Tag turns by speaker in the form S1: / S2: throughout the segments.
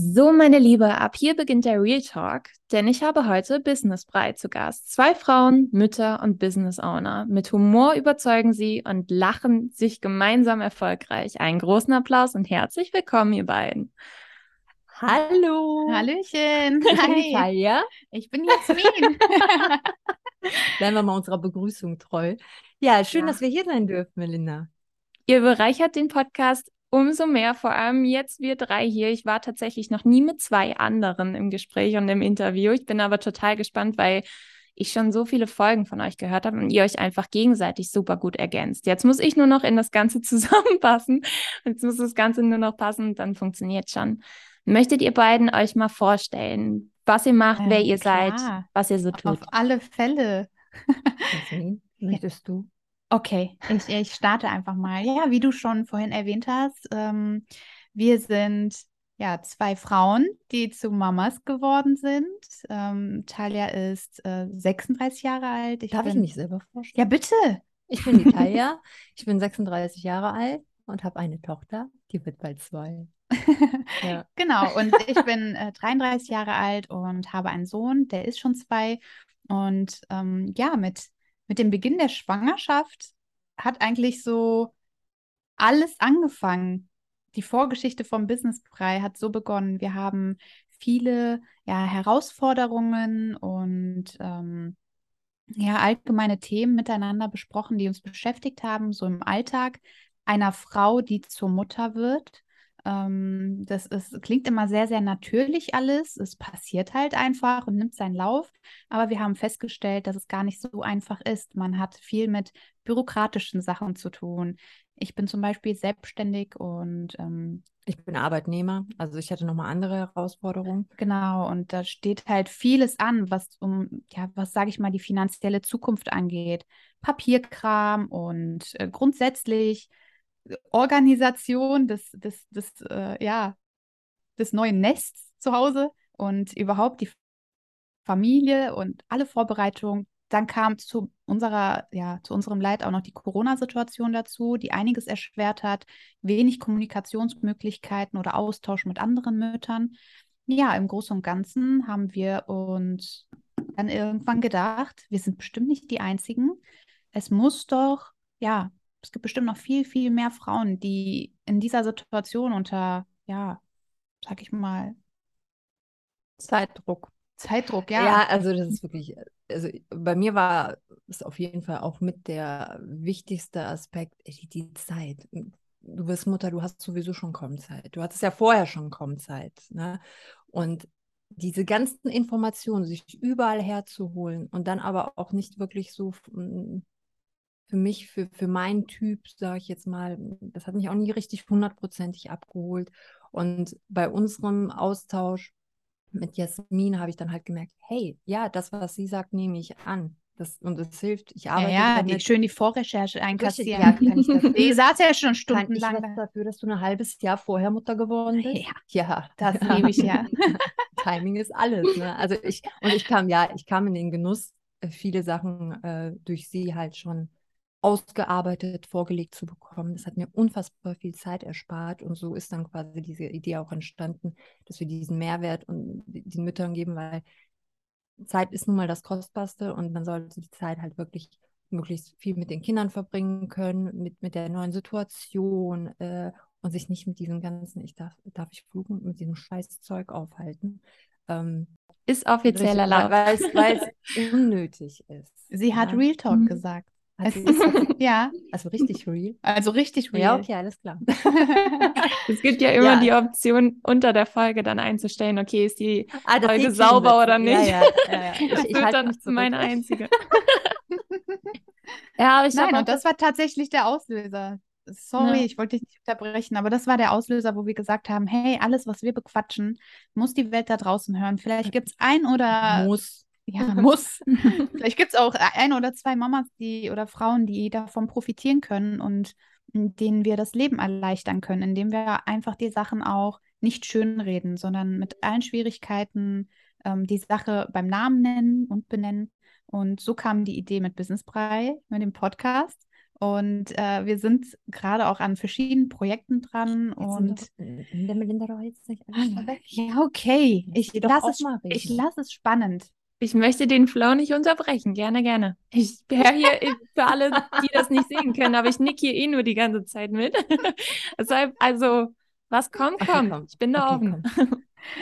S1: So, meine Liebe, ab hier beginnt der Real Talk, denn ich habe heute Business Brei zu Gast. Zwei Frauen, Mütter und Business Owner. Mit Humor überzeugen sie und lachen sich gemeinsam erfolgreich. Einen großen Applaus und herzlich willkommen, ihr beiden.
S2: Hallo.
S3: Hallöchen.
S2: Hi. Talia.
S3: Ich bin Jasmin.
S2: Bleiben wir mal unserer Begrüßung treu. Ja, schön, ja. dass wir hier sein dürfen, Melinda.
S1: Ihr bereichert den Podcast Umso mehr, vor allem jetzt wir drei hier. Ich war tatsächlich noch nie mit zwei anderen im Gespräch und im Interview. Ich bin aber total gespannt, weil ich schon so viele Folgen von euch gehört habe und ihr euch einfach gegenseitig super gut ergänzt. Jetzt muss ich nur noch in das Ganze zusammenpassen. Jetzt muss das Ganze nur noch passen und dann funktioniert schon. Möchtet ihr beiden euch mal vorstellen, was ihr macht, ja, wer ihr klar. seid, was ihr so tut?
S3: Auf alle Fälle.
S2: möchtest du?
S3: Okay, ich, ich starte einfach mal. Ja, wie du schon vorhin erwähnt hast, ähm, wir sind ja zwei Frauen, die zu Mamas geworden sind. Ähm, Talia ist äh, 36 Jahre alt.
S2: Ich Darf bin... ich mich selber vorstellen?
S3: Ja, bitte.
S2: Ich bin die Talia, ich bin 36 Jahre alt und habe eine Tochter, die wird bald zwei.
S3: ja. Genau, und ich bin äh, 33 Jahre alt und habe einen Sohn, der ist schon zwei. Und ähm, ja, mit mit dem Beginn der Schwangerschaft hat eigentlich so alles angefangen. Die Vorgeschichte vom Businessbrei hat so begonnen. Wir haben viele ja, Herausforderungen und ähm, ja, allgemeine Themen miteinander besprochen, die uns beschäftigt haben, so im Alltag einer Frau, die zur Mutter wird. Ähm, das ist, klingt immer sehr, sehr natürlich alles. Es passiert halt einfach und nimmt seinen Lauf. Aber wir haben festgestellt, dass es gar nicht so einfach ist. Man hat viel mit bürokratischen Sachen zu tun. Ich bin zum Beispiel selbstständig und ähm,
S2: ich bin Arbeitnehmer, also ich hatte nochmal andere Herausforderungen.
S3: Genau, und da steht halt vieles an, was um, ja, was sage ich mal, die finanzielle Zukunft angeht. Papierkram und äh, grundsätzlich Organisation des, des, des, äh, ja, des neuen Nests zu Hause und überhaupt die Familie und alle Vorbereitungen. Dann kam zu unserer, ja, zu unserem Leid auch noch die Corona-Situation dazu, die einiges erschwert hat, wenig Kommunikationsmöglichkeiten oder Austausch mit anderen Müttern. Ja, im Großen und Ganzen haben wir uns dann irgendwann gedacht, wir sind bestimmt nicht die Einzigen. Es muss doch, ja, es gibt bestimmt noch viel, viel mehr Frauen, die in dieser Situation unter, ja, sag ich mal,
S2: Zeitdruck.
S3: Zeitdruck, ja.
S2: Ja, also das ist wirklich, also bei mir war es auf jeden Fall auch mit der wichtigste Aspekt, die, Zeit. Du bist Mutter, du hast sowieso schon kaum Zeit. Du hattest ja vorher schon kaum Zeit. Ne? Und diese ganzen Informationen, sich überall herzuholen und dann aber auch nicht wirklich so für mich, für, für meinen Typ, sage ich jetzt mal, das hat mich auch nie richtig hundertprozentig abgeholt. Und bei unserem Austausch mit Jasmin habe ich dann halt gemerkt, hey, ja, das, was sie sagt, nehme ich an. Das, und es hilft. Ich arbeite
S3: ja, ja die, schön die Vorrecherche einkassieren. Ja, kann ich die saß ja schon stundenlang.
S2: Kann ich was dafür, dass du ein halbes Jahr vorher Mutter geworden bist?
S3: Ja, ja das nehme ich ja.
S2: Timing ist alles. Ne? Also ich, und ich kam, ja, ich kam in den Genuss, äh, viele Sachen äh, durch sie halt schon ausgearbeitet, vorgelegt zu bekommen. Das hat mir unfassbar viel Zeit erspart und so ist dann quasi diese Idee auch entstanden, dass wir diesen Mehrwert und den Müttern geben, weil Zeit ist nun mal das Kostbarste und man sollte die Zeit halt wirklich möglichst viel mit den Kindern verbringen können, mit, mit der neuen Situation äh, und sich nicht mit diesem ganzen, ich darf, darf ich fluchen, mit diesem Scheißzeug aufhalten. Ähm,
S1: ist offiziell erlaubt.
S2: Weil es unnötig ist.
S3: Sie hat ja. Real Talk mhm. gesagt.
S2: Also, ja. Also richtig real.
S3: Also richtig real.
S2: Ja, okay, alles klar.
S1: es gibt ja immer ja. die Option, unter der Folge dann einzustellen, okay, ist die ah, Folge sauber wird. oder nicht? Ja, ja, ich, das ich wird dann meine einzige.
S3: ja, aber ich Nein, und das war tatsächlich der Auslöser. sorry, ja. ich wollte dich nicht unterbrechen, aber das war der Auslöser, wo wir gesagt haben, hey, alles, was wir bequatschen, muss die Welt da draußen hören. Vielleicht gibt es ein oder
S2: muss.
S3: Ja, muss. Vielleicht gibt es auch ein oder zwei Mamas, die oder Frauen, die davon profitieren können und denen wir das Leben erleichtern können, indem wir einfach die Sachen auch nicht schönreden, sondern mit allen Schwierigkeiten ähm, die Sache beim Namen nennen und benennen. Und so kam die Idee mit Business Brei, mit dem Podcast. Und äh, wir sind gerade auch an verschiedenen Projekten dran. Jetzt und
S2: der Melinda doch jetzt nicht
S3: alles weg. Ja, okay. Ich lasse es, ich lass es spannend.
S1: Ich möchte den Flow nicht unterbrechen. Gerne, gerne. Ich höre hier für alle, die das nicht sehen können, aber ich nick hier eh nur die ganze Zeit mit. Deshalb, also, was kommt, kommt. Komm. Ich bin da okay, offen.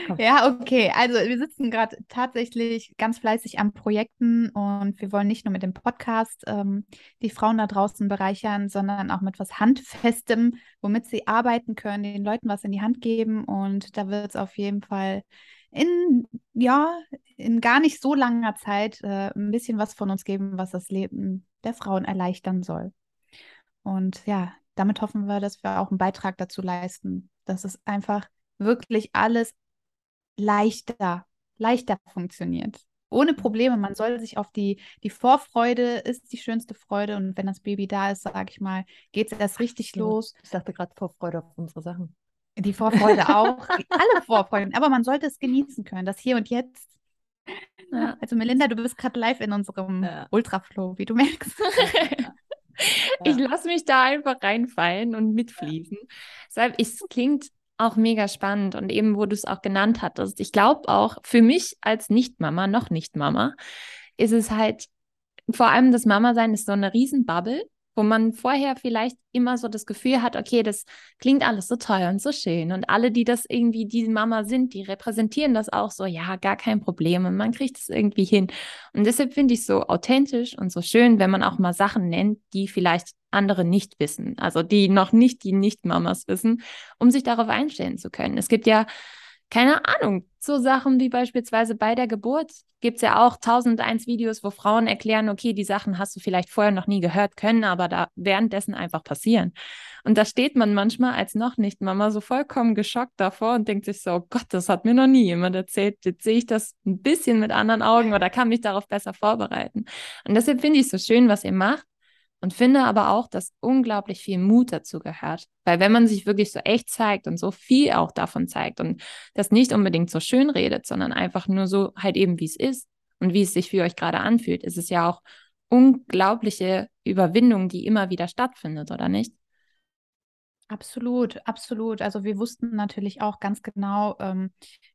S1: Komm.
S3: Ja, okay. Also wir sitzen gerade tatsächlich ganz fleißig an Projekten und wir wollen nicht nur mit dem Podcast ähm, die Frauen da draußen bereichern, sondern auch mit was Handfestem, womit sie arbeiten können, den Leuten was in die Hand geben. Und da wird es auf jeden Fall in, ja, in gar nicht so langer Zeit äh, ein bisschen was von uns geben, was das Leben der Frauen erleichtern soll. Und ja, damit hoffen wir, dass wir auch einen Beitrag dazu leisten, dass es einfach wirklich alles leichter, leichter funktioniert. Ohne Probleme. Man soll sich auf die, die Vorfreude ist die schönste Freude. Und wenn das Baby da ist, sage ich mal, geht es erst richtig ja, los.
S2: Ich dachte gerade Vorfreude auf unsere Sachen.
S3: Die Vorfreude auch. alle Vorfreuden. Aber man sollte es genießen können. Das Hier und Jetzt. Ja. Also Melinda, du bist gerade live in unserem ja. Ultraflow, wie du merkst.
S1: ich lasse mich da einfach reinfallen und mitfließen. Deshalb, es klingt auch mega spannend und eben, wo du es auch genannt hattest. Ich glaube auch für mich als Nicht-Mama, noch Nicht-Mama, ist es halt vor allem das Mama-Sein ist so eine Riesenbubble wo man vorher vielleicht immer so das Gefühl hat, okay, das klingt alles so toll und so schön und alle, die das irgendwie die Mama sind, die repräsentieren das auch so, ja, gar kein Problem und man kriegt es irgendwie hin. Und deshalb finde ich es so authentisch und so schön, wenn man auch mal Sachen nennt, die vielleicht andere nicht wissen, also die noch nicht die Nicht-Mamas wissen, um sich darauf einstellen zu können. Es gibt ja keine Ahnung, so Sachen wie beispielsweise bei der Geburt gibt es ja auch tausend eins Videos, wo Frauen erklären, okay, die Sachen hast du vielleicht vorher noch nie gehört können, aber da währenddessen einfach passieren. Und da steht man manchmal als noch nicht Mama so vollkommen geschockt davor und denkt sich so, oh Gott, das hat mir noch nie jemand erzählt. Jetzt sehe ich das ein bisschen mit anderen Augen oder kann mich darauf besser vorbereiten. Und deshalb finde ich es so schön, was ihr macht und finde aber auch, dass unglaublich viel Mut dazu gehört. Weil wenn man sich wirklich so echt zeigt und so viel auch davon zeigt und das nicht unbedingt so schön redet, sondern einfach nur so halt eben, wie es ist und wie es sich für euch gerade anfühlt, ist es ja auch unglaubliche Überwindung, die immer wieder stattfindet, oder nicht?
S3: Absolut, absolut. Also wir wussten natürlich auch ganz genau, ähm,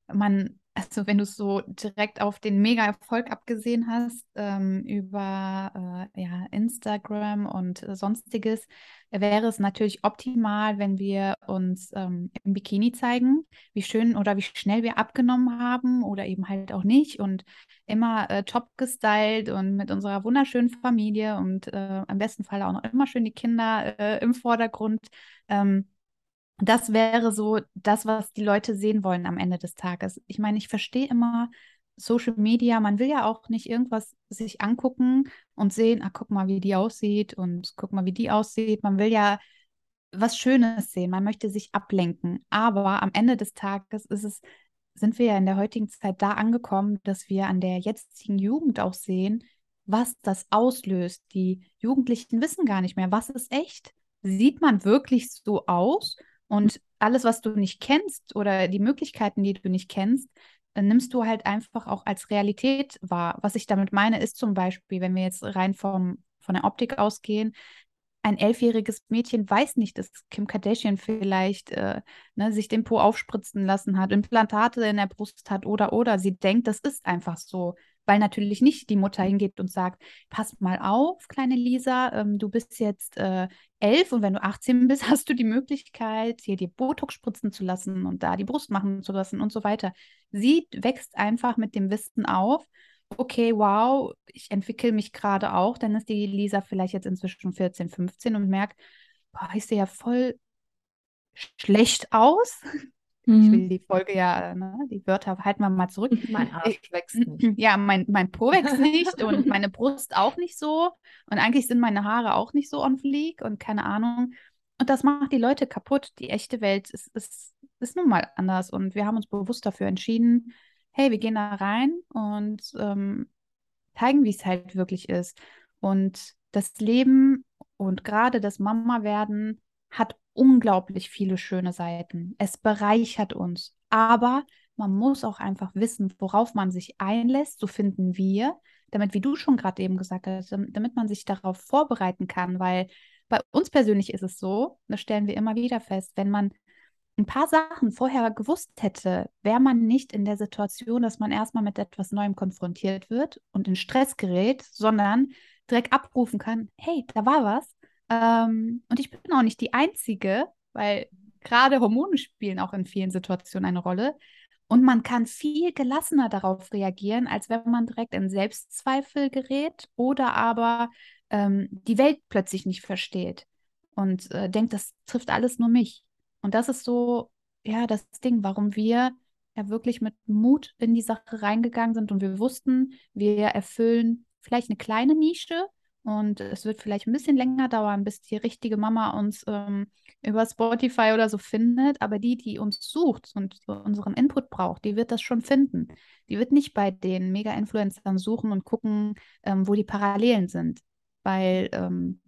S3: man also wenn du es so direkt auf den Mega-Erfolg abgesehen hast, ähm, über äh, ja, Instagram und äh, sonstiges, wäre es natürlich optimal, wenn wir uns ähm, im Bikini zeigen, wie schön oder wie schnell wir abgenommen haben oder eben halt auch nicht und immer äh, top gestylt und mit unserer wunderschönen Familie und äh, am besten Fall auch noch immer schön die Kinder äh, im Vordergrund. Ähm, das wäre so das, was die Leute sehen wollen am Ende des Tages. Ich meine, ich verstehe immer Social Media, man will ja auch nicht irgendwas sich angucken und sehen, ah, guck mal, wie die aussieht und guck mal, wie die aussieht. Man will ja was Schönes sehen, man möchte sich ablenken. Aber am Ende des Tages ist es, sind wir ja in der heutigen Zeit da angekommen, dass wir an der jetzigen Jugend auch sehen, was das auslöst. Die Jugendlichen wissen gar nicht mehr, was ist echt. Sieht man wirklich so aus? Und alles, was du nicht kennst oder die Möglichkeiten, die du nicht kennst, dann nimmst du halt einfach auch als Realität wahr. Was ich damit meine, ist zum Beispiel, wenn wir jetzt rein vom, von der Optik ausgehen, ein elfjähriges Mädchen weiß nicht, dass Kim Kardashian vielleicht äh, ne, sich den Po aufspritzen lassen hat, Implantate in der Brust hat oder oder. Sie denkt, das ist einfach so weil natürlich nicht die Mutter hingeht und sagt, pass mal auf, kleine Lisa, ähm, du bist jetzt äh, elf und wenn du 18 bist, hast du die Möglichkeit, hier dir Botox spritzen zu lassen und da die Brust machen zu lassen und so weiter. Sie wächst einfach mit dem Wissen auf, okay, wow, ich entwickle mich gerade auch, dann ist die Lisa vielleicht jetzt inzwischen 14, 15 und merkt, boah, ich sehe ja voll schlecht aus. Mhm. Ich will die Folge ja, ne, die Wörter halten wir mal zurück.
S2: Mein Arsch wächst nicht.
S3: Ja, mein, mein Po wächst nicht und meine Brust auch nicht so. Und eigentlich sind meine Haare auch nicht so on fleek und keine Ahnung. und das macht die Leute kaputt. Die echte Welt ist, ist, ist nun mal anders. Und wir haben uns bewusst dafür entschieden, hey, wir gehen da rein und ähm, zeigen, wie es halt wirklich ist. Und das Leben und gerade das Mama-Werden hat unglaublich viele schöne Seiten. Es bereichert uns. Aber man muss auch einfach wissen, worauf man sich einlässt, so finden wir, damit, wie du schon gerade eben gesagt hast, damit man sich darauf vorbereiten kann, weil bei uns persönlich ist es so, das stellen wir immer wieder fest, wenn man ein paar Sachen vorher gewusst hätte, wäre man nicht in der Situation, dass man erstmal mit etwas Neuem konfrontiert wird und in Stress gerät, sondern direkt abrufen kann, hey, da war was. Ähm, und ich bin auch nicht die Einzige, weil gerade Hormone spielen auch in vielen Situationen eine Rolle. Und man kann viel gelassener darauf reagieren, als wenn man direkt in Selbstzweifel gerät oder aber ähm, die Welt plötzlich nicht versteht und äh, denkt, das trifft alles nur mich. Und das ist so, ja, das Ding, warum wir ja wirklich mit Mut in die Sache reingegangen sind und wir wussten, wir erfüllen vielleicht eine kleine Nische und es wird vielleicht ein bisschen länger dauern, bis die richtige Mama uns ähm, über Spotify oder so findet, aber die, die uns sucht und unseren Input braucht, die wird das schon finden. Die wird nicht bei den Mega-Influencern suchen und gucken, ähm, wo die Parallelen sind, weil ähm,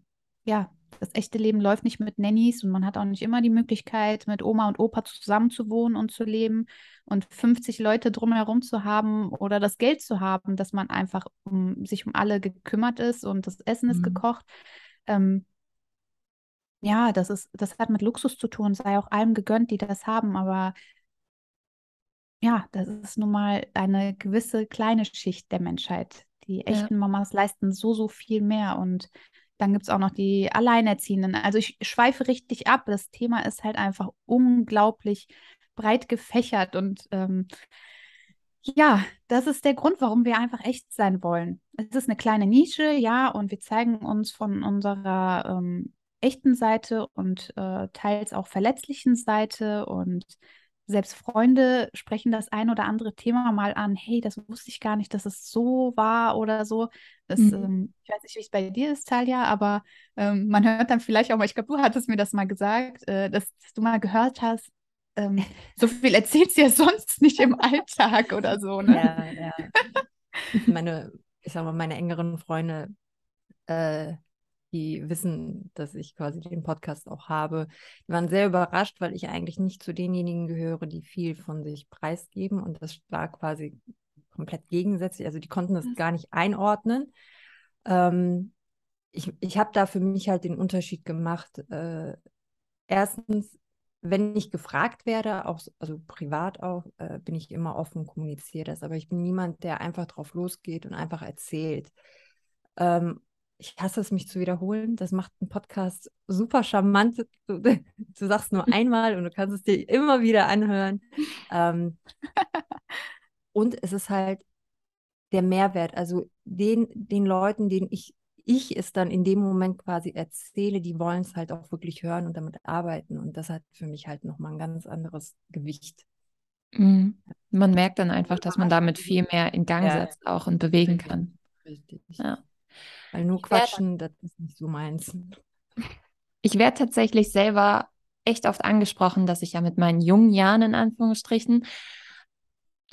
S3: ja, das echte Leben läuft nicht mit Nannies und man hat auch nicht immer die Möglichkeit, mit Oma und Opa zusammen zu wohnen und zu leben und 50 Leute drumherum zu haben oder das Geld zu haben, dass man einfach um sich um alle gekümmert ist und das Essen ist mhm. gekocht. Ähm, ja, das ist, das hat mit Luxus zu tun, sei auch allem gegönnt, die das haben, aber ja, das ist nun mal eine gewisse kleine Schicht der Menschheit. Die echten ja. Mamas leisten so, so viel mehr und dann gibt es auch noch die Alleinerziehenden. Also ich schweife richtig ab. Das Thema ist halt einfach unglaublich breit gefächert und ähm, ja, das ist der Grund, warum wir einfach echt sein wollen. Es ist eine kleine Nische, ja, und wir zeigen uns von unserer ähm, echten Seite und äh, teils auch verletzlichen Seite und selbst Freunde sprechen das ein oder andere Thema mal an, hey, das wusste ich gar nicht, dass es so war oder so. Das, mhm. ähm, ich weiß nicht, wie es bei dir ist, Talia, aber ähm, man hört dann vielleicht auch mal, ich glaube, du hattest mir das mal gesagt, äh, dass, dass, du mal gehört hast, ähm, so viel erzählst du ja sonst nicht im Alltag oder so. Ne?
S2: Ja, ja. Meine, ich sag mal, meine engeren Freunde äh, die wissen, dass ich quasi den Podcast auch habe, die waren sehr überrascht, weil ich eigentlich nicht zu denjenigen gehöre, die viel von sich preisgeben. Und das war quasi komplett gegensätzlich. Also die konnten das gar nicht einordnen. Ähm, ich ich habe da für mich halt den Unterschied gemacht. Äh, erstens, wenn ich gefragt werde, auch, also privat auch, äh, bin ich immer offen, kommuniziere das. Aber ich bin niemand, der einfach drauf losgeht und einfach erzählt. Ähm, ich hasse es, mich zu wiederholen. Das macht einen Podcast super charmant. Du, du sagst nur einmal und du kannst es dir immer wieder anhören. Ähm, und es ist halt der Mehrwert. Also den, den Leuten, denen ich, ich es dann in dem Moment quasi erzähle, die wollen es halt auch wirklich hören und damit arbeiten. Und das hat für mich halt nochmal ein ganz anderes Gewicht.
S1: Mhm. Man merkt dann einfach, dass man damit viel mehr in Gang setzt auch und bewegen kann.
S2: Richtig. Ja. Weil nur quatschen, das ist nicht so meins.
S1: Ich werde tatsächlich selber echt oft angesprochen, dass ich ja mit meinen jungen Jahren in Anführungsstrichen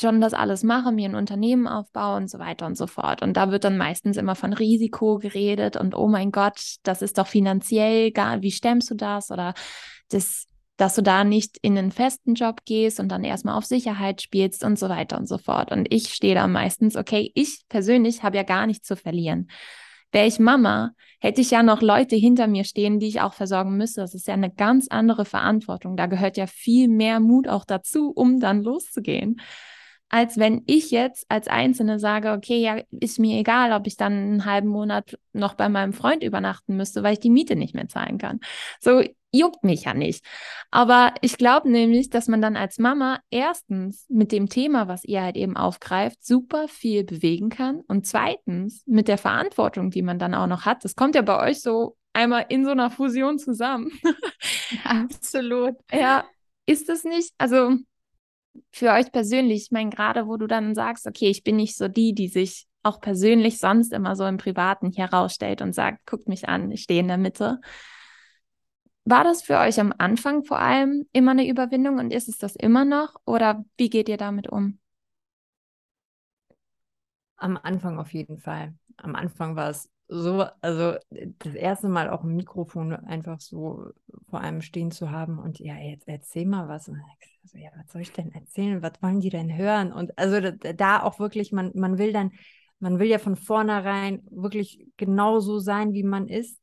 S1: schon das alles mache, mir ein Unternehmen aufbaue und so weiter und so fort. Und da wird dann meistens immer von Risiko geredet und oh mein Gott, das ist doch finanziell gar, wie stemmst du das? Oder das, dass du da nicht in einen festen Job gehst und dann erstmal auf Sicherheit spielst und so weiter und so fort. Und ich stehe da meistens, okay, ich persönlich habe ja gar nichts zu verlieren. Wäre ich Mama, hätte ich ja noch Leute hinter mir stehen, die ich auch versorgen müsste. Das ist ja eine ganz andere Verantwortung. Da gehört ja viel mehr Mut auch dazu, um dann loszugehen. Als wenn ich jetzt als Einzelne sage, okay, ja, ist mir egal, ob ich dann einen halben Monat noch bei meinem Freund übernachten müsste, weil ich die Miete nicht mehr zahlen kann. So, juckt mich ja nicht. Aber ich glaube nämlich, dass man dann als Mama erstens mit dem Thema, was ihr halt eben aufgreift, super viel bewegen kann und zweitens mit der Verantwortung, die man dann auch noch hat. Das kommt ja bei euch so einmal in so einer Fusion zusammen.
S3: Absolut.
S1: Ja, ist es nicht? Also für euch persönlich, ich meine, gerade wo du dann sagst, okay, ich bin nicht so die, die sich auch persönlich sonst immer so im Privaten herausstellt und sagt, guckt mich an, ich stehe in der Mitte War das für euch am Anfang vor allem immer eine Überwindung und ist es das immer noch? Oder wie geht ihr damit um?
S2: Am Anfang auf jeden Fall. Am Anfang war es so, also das erste Mal auch ein Mikrofon einfach so vor einem stehen zu haben und ja, jetzt erzähl mal was. Und so, ja, was soll ich denn erzählen? Was wollen die denn hören? Und also da, auch wirklich, man, man will dann, man will ja von vornherein wirklich genauso sein, wie man ist.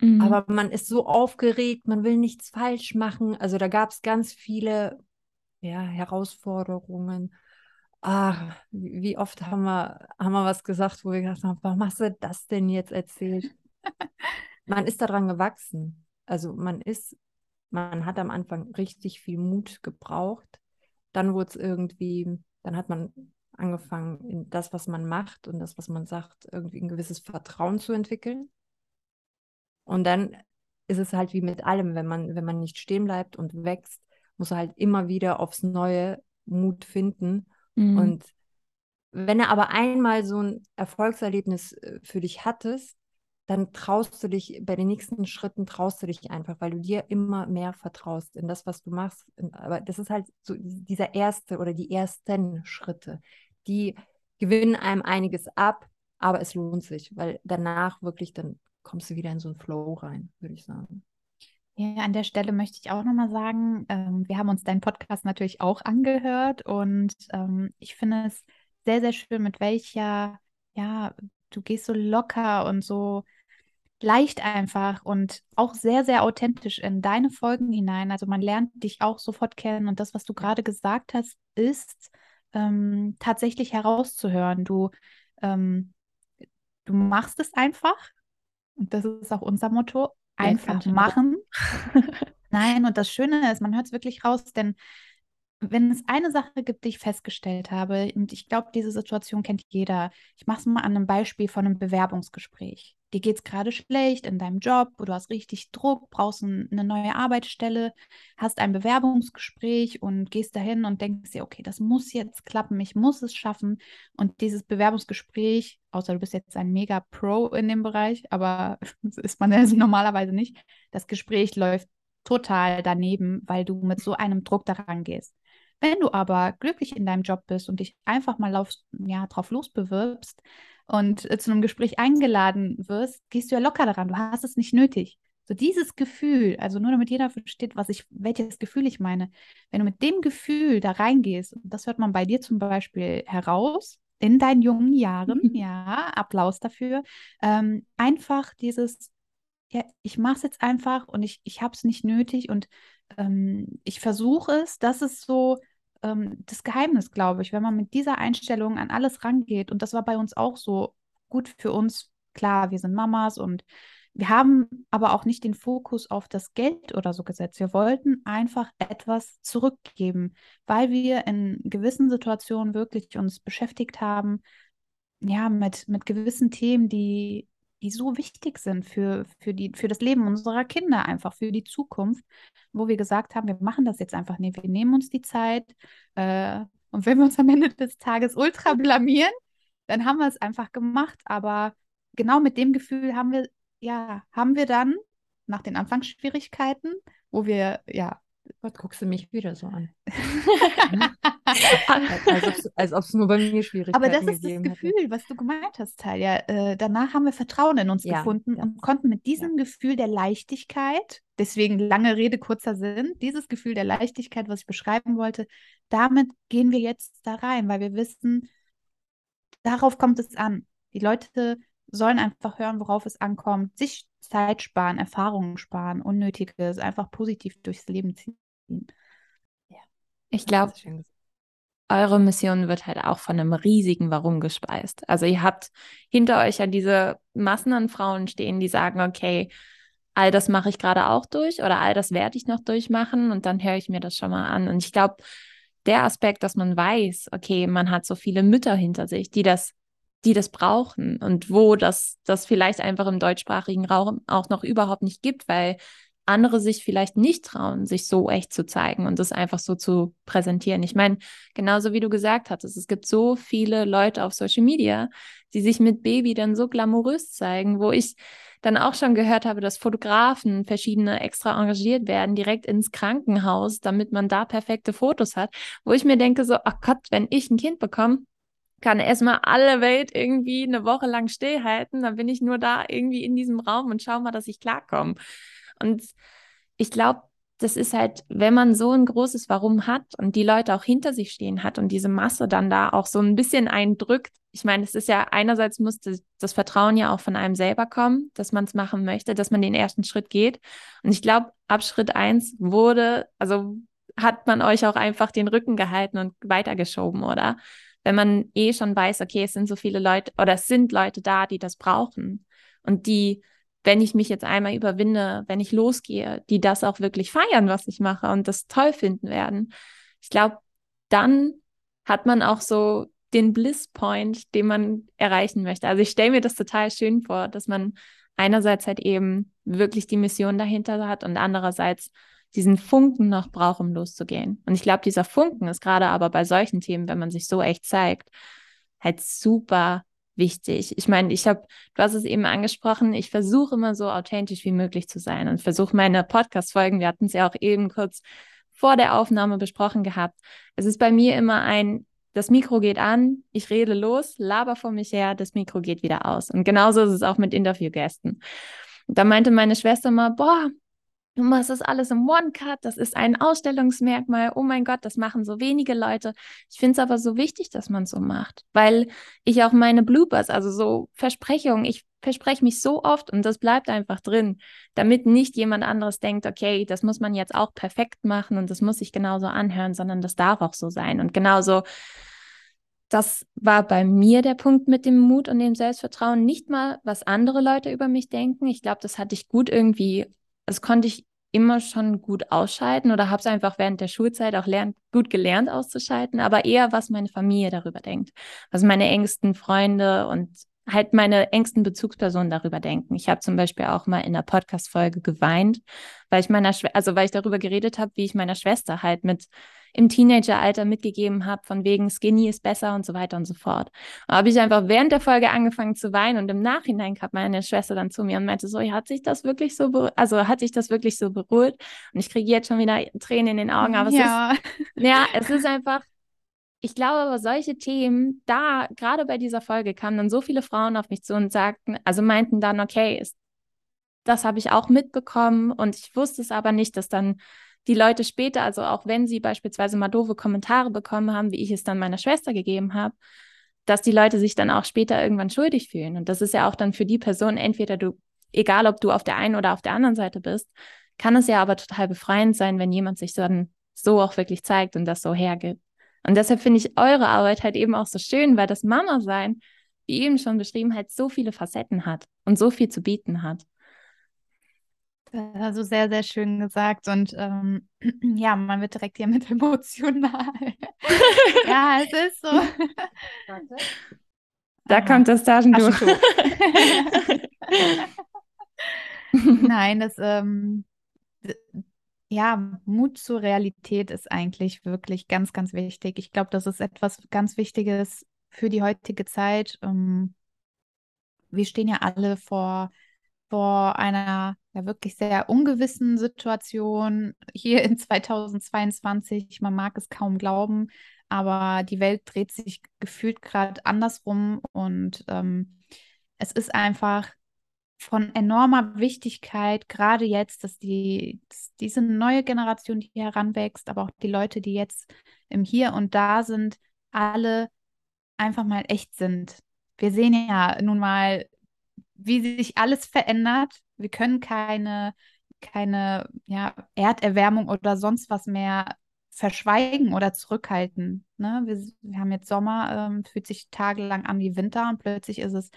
S2: Mhm. Aber man ist so aufgeregt, man will nichts falsch machen. Also da gab es ganz viele ja, Herausforderungen. Ach, wie oft haben wir, haben wir was gesagt, wo wir gesagt haben, warum hast du das denn jetzt erzählt? man ist daran gewachsen. Also man ist, man hat am Anfang richtig viel Mut gebraucht. Dann wurde es irgendwie, dann hat man angefangen, in das, was man macht und das, was man sagt, irgendwie ein gewisses Vertrauen zu entwickeln. Und dann ist es halt wie mit allem, wenn man, wenn man nicht stehen bleibt und wächst, muss er halt immer wieder aufs Neue Mut finden. Mhm. Und wenn er aber einmal so ein Erfolgserlebnis äh, für dich hattest, dann traust du dich, bei den nächsten Schritten traust du dich einfach, weil du dir immer mehr vertraust in das, was du machst. Aber das ist halt so dieser erste oder die ersten Schritte, die gewinnen einem einiges ab, aber es lohnt sich, weil danach wirklich dann kommst du wieder in so einen Flow rein, würde ich sagen.
S3: Ja, an der Stelle möchte ich auch nochmal sagen, ähm, wir haben uns deinen Podcast natürlich auch angehört und ähm, ich finde es sehr, sehr schön, mit welcher, ja, du gehst so locker und so leicht einfach und auch sehr, sehr authentisch in deine Folgen hinein. Also man lernt dich auch sofort kennen und das, was du gerade gesagt hast, ist ähm, tatsächlich herauszuhören. Du, ähm, du machst es einfach und das ist auch unser Motto, einfach machen. Nein, und das Schöne ist, man hört es wirklich raus, denn wenn es eine Sache gibt, die ich festgestellt habe, und ich glaube, diese Situation kennt jeder, ich mache es mal an einem Beispiel von einem Bewerbungsgespräch. Dir geht es gerade schlecht in deinem Job, du hast richtig Druck, brauchst ein, eine neue Arbeitsstelle, hast ein Bewerbungsgespräch und gehst dahin und denkst dir, okay, das muss jetzt klappen, ich muss es schaffen. Und dieses Bewerbungsgespräch, außer du bist jetzt ein mega Pro in dem Bereich, aber das ist man ja normalerweise nicht, das Gespräch läuft total daneben, weil du mit so einem Druck daran gehst. Wenn du aber glücklich in deinem Job bist und dich einfach mal auf, ja, drauf losbewirbst und äh, zu einem Gespräch eingeladen wirst, gehst du ja locker daran. Du hast es nicht nötig. So dieses Gefühl, also nur damit jeder versteht, was ich, welches Gefühl ich meine. Wenn du mit dem Gefühl da reingehst, und das hört man bei dir zum Beispiel heraus, in deinen jungen Jahren, ja, Applaus dafür, ähm, einfach dieses, ja, ich mache es jetzt einfach und ich, ich habe es nicht nötig und ähm, ich versuche es, das ist so ähm, das Geheimnis, glaube ich, wenn man mit dieser Einstellung an alles rangeht. Und das war bei uns auch so gut für uns. Klar, wir sind Mamas und wir haben aber auch nicht den Fokus auf das Geld oder so gesetzt. Wir wollten einfach etwas zurückgeben, weil wir in gewissen Situationen wirklich uns beschäftigt haben, ja, mit, mit gewissen Themen, die, die so wichtig sind für, für, die, für das Leben unserer Kinder, einfach für die Zukunft, wo wir gesagt haben, wir machen das jetzt einfach nicht, wir nehmen uns die Zeit äh, und wenn wir uns am Ende des Tages ultra blamieren, dann haben wir es einfach gemacht, aber genau mit dem Gefühl haben wir, ja, haben wir dann nach den Anfangsschwierigkeiten, wo wir ja
S2: was guckst du mich wieder so an? als ob es nur bei mir schwierig ist.
S3: Aber das ist das Gefühl, hätte. was du gemeint hast, Talia. Äh, danach haben wir Vertrauen in uns ja, gefunden ja. und konnten mit diesem ja. Gefühl der Leichtigkeit, deswegen lange Rede, kurzer Sinn, dieses Gefühl der Leichtigkeit, was ich beschreiben wollte, damit gehen wir jetzt da rein, weil wir wissen, darauf kommt es an. Die Leute sollen einfach hören, worauf es ankommt, sich Zeit sparen, Erfahrungen sparen, Unnötiges, einfach positiv durchs Leben ziehen.
S1: Ja. Ich glaube, eure Mission wird halt auch von einem riesigen Warum gespeist. Also ihr habt hinter euch ja diese Massen an Frauen stehen, die sagen, okay, all das mache ich gerade auch durch oder all das werde ich noch durchmachen und dann höre ich mir das schon mal an. Und ich glaube, der Aspekt, dass man weiß, okay, man hat so viele Mütter hinter sich, die das die das brauchen und wo das, das vielleicht einfach im deutschsprachigen Raum auch noch überhaupt nicht gibt, weil andere sich vielleicht nicht trauen, sich so echt zu zeigen und das einfach so zu präsentieren. Ich meine, genauso wie du gesagt hattest, es gibt so viele Leute auf Social Media, die sich mit Baby dann so glamourös zeigen, wo ich dann auch schon gehört habe, dass Fotografen verschiedene extra engagiert werden, direkt ins Krankenhaus, damit man da perfekte Fotos hat, wo ich mir denke so, ach Gott, wenn ich ein Kind bekomme, kann erstmal alle Welt irgendwie eine Woche lang stillhalten, dann bin ich nur da irgendwie in diesem Raum und schau mal, dass ich klarkomme. Und ich glaube, das ist halt, wenn man so ein großes Warum hat und die Leute auch hinter sich stehen hat und diese Masse dann da auch so ein bisschen eindrückt. Ich meine, es ist ja einerseits muss das, das Vertrauen ja auch von einem selber kommen, dass man es machen möchte, dass man den ersten Schritt geht. Und ich glaube, ab Schritt eins wurde, also hat man euch auch einfach den Rücken gehalten und weitergeschoben, oder? Wenn man eh schon weiß, okay, es sind so viele Leute oder es sind Leute da, die das brauchen und die wenn ich mich jetzt einmal überwinde, wenn ich losgehe, die das auch wirklich feiern, was ich mache und das toll finden werden. Ich glaube, dann hat man auch so den Bliss Point, den man erreichen möchte. Also ich stelle mir das total schön vor, dass man einerseits halt eben wirklich die Mission dahinter hat und andererseits diesen Funken noch braucht, um loszugehen. Und ich glaube, dieser Funken ist gerade aber bei solchen Themen, wenn man sich so echt zeigt, halt super wichtig. Ich meine, ich habe, du hast es eben angesprochen, ich versuche immer so authentisch wie möglich zu sein und versuche meine Podcast-Folgen, wir hatten es ja auch eben kurz vor der Aufnahme besprochen gehabt. Es ist bei mir immer ein, das Mikro geht an, ich rede los, laber vor mich her, das Mikro geht wieder aus. Und genauso ist es auch mit Interviewgästen. Da meinte meine Schwester mal, boah, Du machst das alles im One-Cut, das ist ein Ausstellungsmerkmal. Oh mein Gott, das machen so wenige Leute. Ich finde es aber so wichtig, dass man so macht, weil ich auch meine Bloopers, also so Versprechungen, ich verspreche mich so oft und das bleibt einfach drin, damit nicht jemand anderes denkt, okay, das muss man jetzt auch perfekt machen und das muss sich genauso anhören, sondern das darf auch so sein. Und genauso, das war bei mir der Punkt mit dem Mut und dem Selbstvertrauen. Nicht mal, was andere Leute über mich denken. Ich glaube, das hatte ich gut irgendwie das konnte ich immer schon gut ausschalten oder habe es einfach während der Schulzeit auch lernt, gut gelernt auszuschalten, aber eher, was meine Familie darüber denkt, was meine engsten Freunde und halt meine engsten Bezugspersonen darüber denken. Ich habe zum Beispiel auch mal in einer Podcast-Folge geweint, weil ich meiner, Schw also weil ich darüber geredet habe, wie ich meiner Schwester halt mit im Teenageralter mitgegeben habe, von wegen Skinny ist besser und so weiter und so fort. Da habe ich einfach während der Folge angefangen zu weinen und im Nachhinein kam meine Schwester dann zu mir und meinte so, hat sich das wirklich so, also hat sich das wirklich so beruhigt? Und ich kriege jetzt schon wieder Tränen in den Augen, aber ja. es ist, ja, es ist einfach, ich glaube aber, solche Themen, da, gerade bei dieser Folge kamen dann so viele Frauen auf mich zu und sagten, also meinten dann, okay, ist, das habe ich auch mitbekommen und ich wusste es aber nicht, dass dann die Leute später, also auch wenn sie beispielsweise mal doofe Kommentare bekommen haben, wie ich es dann meiner Schwester gegeben habe, dass die Leute sich dann auch später irgendwann schuldig fühlen. Und das ist ja auch dann für die Person, entweder du, egal ob du auf der einen oder auf der anderen Seite bist, kann es ja aber total befreiend sein, wenn jemand sich dann so auch wirklich zeigt und das so hergibt. Und deshalb finde ich eure Arbeit halt eben auch so schön, weil das Mama-Sein, wie eben schon beschrieben, halt so viele Facetten hat und so viel zu bieten hat.
S3: Also sehr, sehr schön gesagt. Und ähm, ja, man wird direkt hier mit emotional. ja, es ist so.
S1: Warte. Da Aha. kommt das Taschentuch.
S3: Nein, das, ähm, ja, Mut zur Realität ist eigentlich wirklich ganz, ganz wichtig. Ich glaube, das ist etwas ganz Wichtiges für die heutige Zeit. Ähm, wir stehen ja alle vor vor einer ja wirklich sehr ungewissen Situation hier in 2022. Man mag es kaum glauben, aber die Welt dreht sich gefühlt gerade andersrum und ähm, es ist einfach von enormer Wichtigkeit, gerade jetzt, dass die dass diese neue Generation, die heranwächst, aber auch die Leute, die jetzt im Hier und Da sind, alle einfach mal echt sind. Wir sehen ja nun mal wie sich alles verändert. Wir können keine, keine ja, Erderwärmung oder sonst was mehr verschweigen oder zurückhalten. Ne? Wir, wir haben jetzt Sommer, ähm, fühlt sich tagelang an wie Winter und plötzlich ist es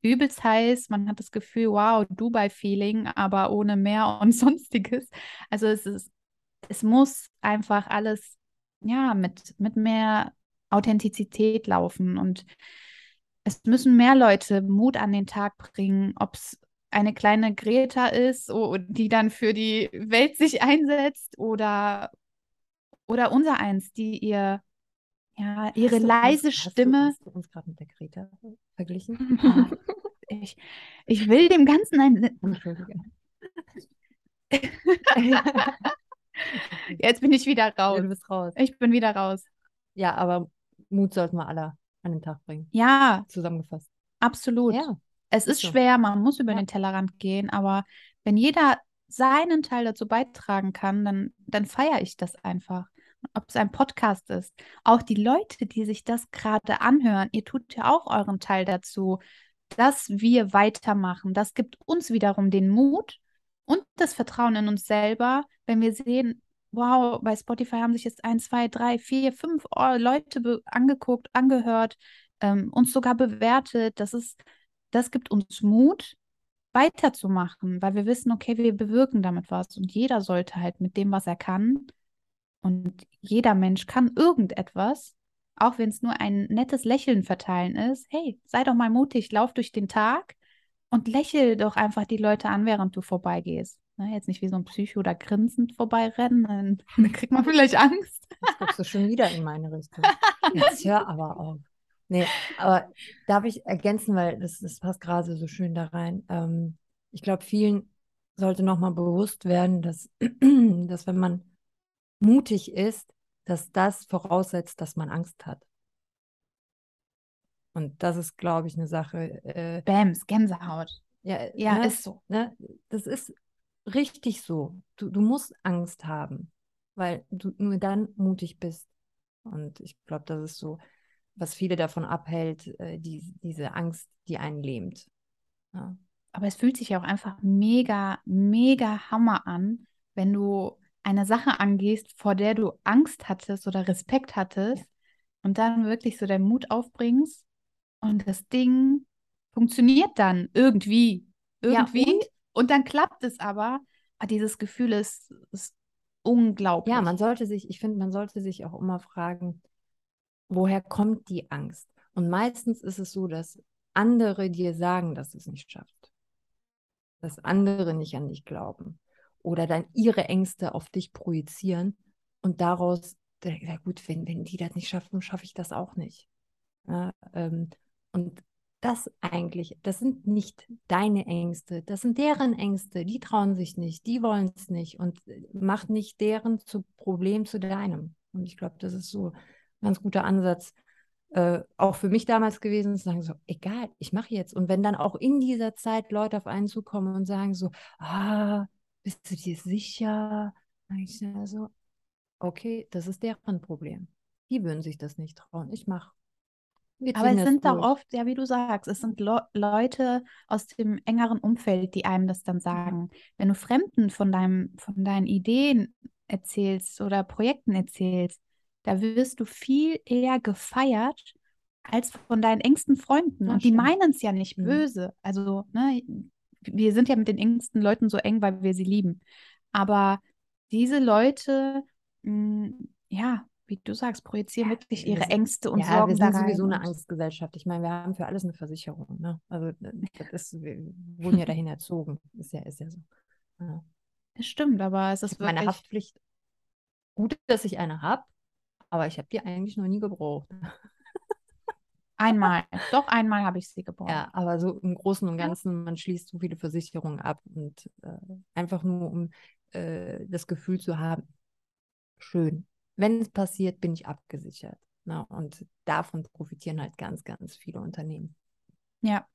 S3: übelst heiß. Man hat das Gefühl, wow, Dubai-Feeling, aber ohne Meer und sonstiges. Also es ist, es muss einfach alles ja mit, mit mehr Authentizität laufen und es müssen mehr Leute Mut an den Tag bringen, ob es eine kleine Greta ist, oh, die dann für die Welt sich einsetzt oder, oder unser eins, die ihr ja, ihre hast leise uns, Stimme.
S2: Hast du, hast du uns gerade mit der Greta verglichen?
S3: ich, ich will dem Ganzen ein. Jetzt bin ich wieder raus. Ja,
S2: du bist raus.
S3: Ich bin wieder raus.
S2: Ja, aber Mut sollten wir alle an den Tag bringen.
S3: Ja.
S2: Zusammengefasst.
S3: Absolut. Ja. Es ist so. schwer, man muss über ja. den Tellerrand gehen, aber wenn jeder seinen Teil dazu beitragen kann, dann, dann feiere ich das einfach. Ob es ein Podcast ist. Auch die Leute, die sich das gerade anhören, ihr tut ja auch euren Teil dazu, dass wir weitermachen. Das gibt uns wiederum den Mut und das Vertrauen in uns selber, wenn wir sehen, wow, bei Spotify haben sich jetzt ein, zwei, drei, vier, fünf Leute angeguckt, angehört, ähm, uns sogar bewertet. Das ist, das gibt uns Mut, weiterzumachen, weil wir wissen, okay, wir bewirken damit was und jeder sollte halt mit dem, was er kann. Und jeder Mensch kann irgendetwas, auch wenn es nur ein nettes Lächeln verteilen ist. Hey, sei doch mal mutig, lauf durch den Tag und lächel doch einfach die Leute an, während du vorbeigehst. Ne, jetzt nicht wie so ein Psycho da grinsend vorbeirennen, dann, dann kriegt man vielleicht Angst.
S2: Jetzt guckst du schon wieder in meine Richtung. Jetzt hör aber auf. Nee, aber darf ich ergänzen, weil das, das passt gerade so schön da rein. Ähm, ich glaube, vielen sollte nochmal bewusst werden, dass, dass wenn man mutig ist, dass das voraussetzt, dass man Angst hat. Und das ist, glaube ich, eine Sache.
S3: Äh, Bams, Gänsehaut.
S2: Ja, ja ne, ist so. Ne, das ist richtig so. Du, du musst Angst haben, weil du nur dann mutig bist. Und ich glaube, das ist so, was viele davon abhält, äh, die, diese Angst, die einen lähmt.
S3: Ja. Aber es fühlt sich auch einfach mega, mega Hammer an, wenn du eine Sache angehst, vor der du Angst hattest oder Respekt hattest ja. und dann wirklich so deinen Mut aufbringst und das Ding funktioniert dann irgendwie. Irgendwie. Ja, und und dann klappt es aber. aber dieses Gefühl ist, ist unglaublich.
S2: Ja, man sollte sich, ich finde, man sollte sich auch immer fragen, woher kommt die Angst? Und meistens ist es so, dass andere dir sagen, dass du es nicht schaffst. Dass andere nicht an dich glauben. Oder dann ihre Ängste auf dich projizieren und daraus, ja gut, wenn, wenn die das nicht schaffen, schaffe ich das auch nicht. Ja, ähm, und das eigentlich, das sind nicht deine Ängste, das sind deren Ängste, die trauen sich nicht, die wollen es nicht und äh, mach nicht deren zu Problem zu deinem. Und ich glaube, das ist so ein ganz guter Ansatz, äh, auch für mich damals gewesen, zu sagen so, egal, ich mache jetzt. Und wenn dann auch in dieser Zeit Leute auf einen zukommen und sagen so, ah, bist du dir sicher? Ich so, okay, das ist deren Problem. Die würden sich das nicht trauen. Ich mache.
S3: Aber es sind auch oft, ja, wie du sagst, es sind Le Leute aus dem engeren Umfeld, die einem das dann sagen. Wenn du Fremden von, deinem, von deinen Ideen erzählst oder Projekten erzählst, da wirst du viel eher gefeiert als von deinen engsten Freunden. Ja, Und die meinen es ja nicht mhm. böse. Also, ne, wir sind ja mit den engsten Leuten so eng, weil wir sie lieben. Aber diese Leute, mh, mm, ja, wie du sagst, projizieren ja, wirklich ihre Ängste und ja, Sorgen
S2: wir sind sowieso eine Angstgesellschaft. Ich meine, wir haben für alles eine Versicherung. Ne? Also das ist, wir wurden ja dahin erzogen. Ist ja, ist ja so. Ja.
S3: Das stimmt, aber es ist
S2: wirklich... Meine Haftpflicht. Gut, dass ich eine habe, aber ich habe die eigentlich noch nie gebraucht.
S3: Einmal, doch einmal habe ich sie gebraucht.
S2: Ja, aber so im Großen und Ganzen, man schließt so viele Versicherungen ab und äh, einfach nur, um äh, das Gefühl zu haben, schön, wenn es passiert, bin ich abgesichert. Na, und davon profitieren halt ganz, ganz viele Unternehmen.
S3: Ja,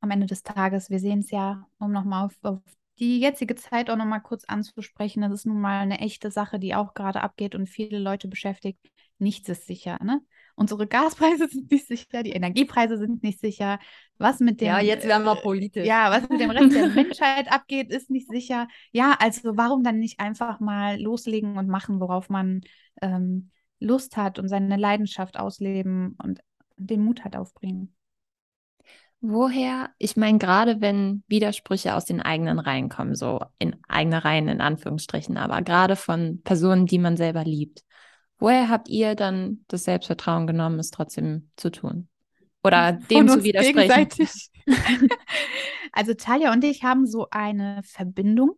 S3: am Ende des Tages, wir sehen es ja, um nochmal auf, auf die jetzige Zeit auch nochmal kurz anzusprechen, das ist nun mal eine echte Sache, die auch gerade abgeht und viele Leute beschäftigt. Nichts ist sicher. Ne? Unsere Gaspreise sind nicht sicher, die Energiepreise sind nicht sicher. Was mit dem.
S2: Ja, jetzt werden wir politisch.
S3: Ja, was mit dem Rest der Menschheit abgeht, ist nicht sicher. Ja, also warum dann nicht einfach mal loslegen und machen, worauf man ähm, Lust hat und seine Leidenschaft ausleben und den Mut hat aufbringen?
S1: Woher, ich meine, gerade wenn Widersprüche aus den eigenen Reihen kommen, so in eigene Reihen in Anführungsstrichen, aber gerade von Personen, die man selber liebt, woher habt ihr dann das Selbstvertrauen genommen, es trotzdem zu tun? oder dem zu widersprechen.
S3: also Talia und ich haben so eine Verbindung.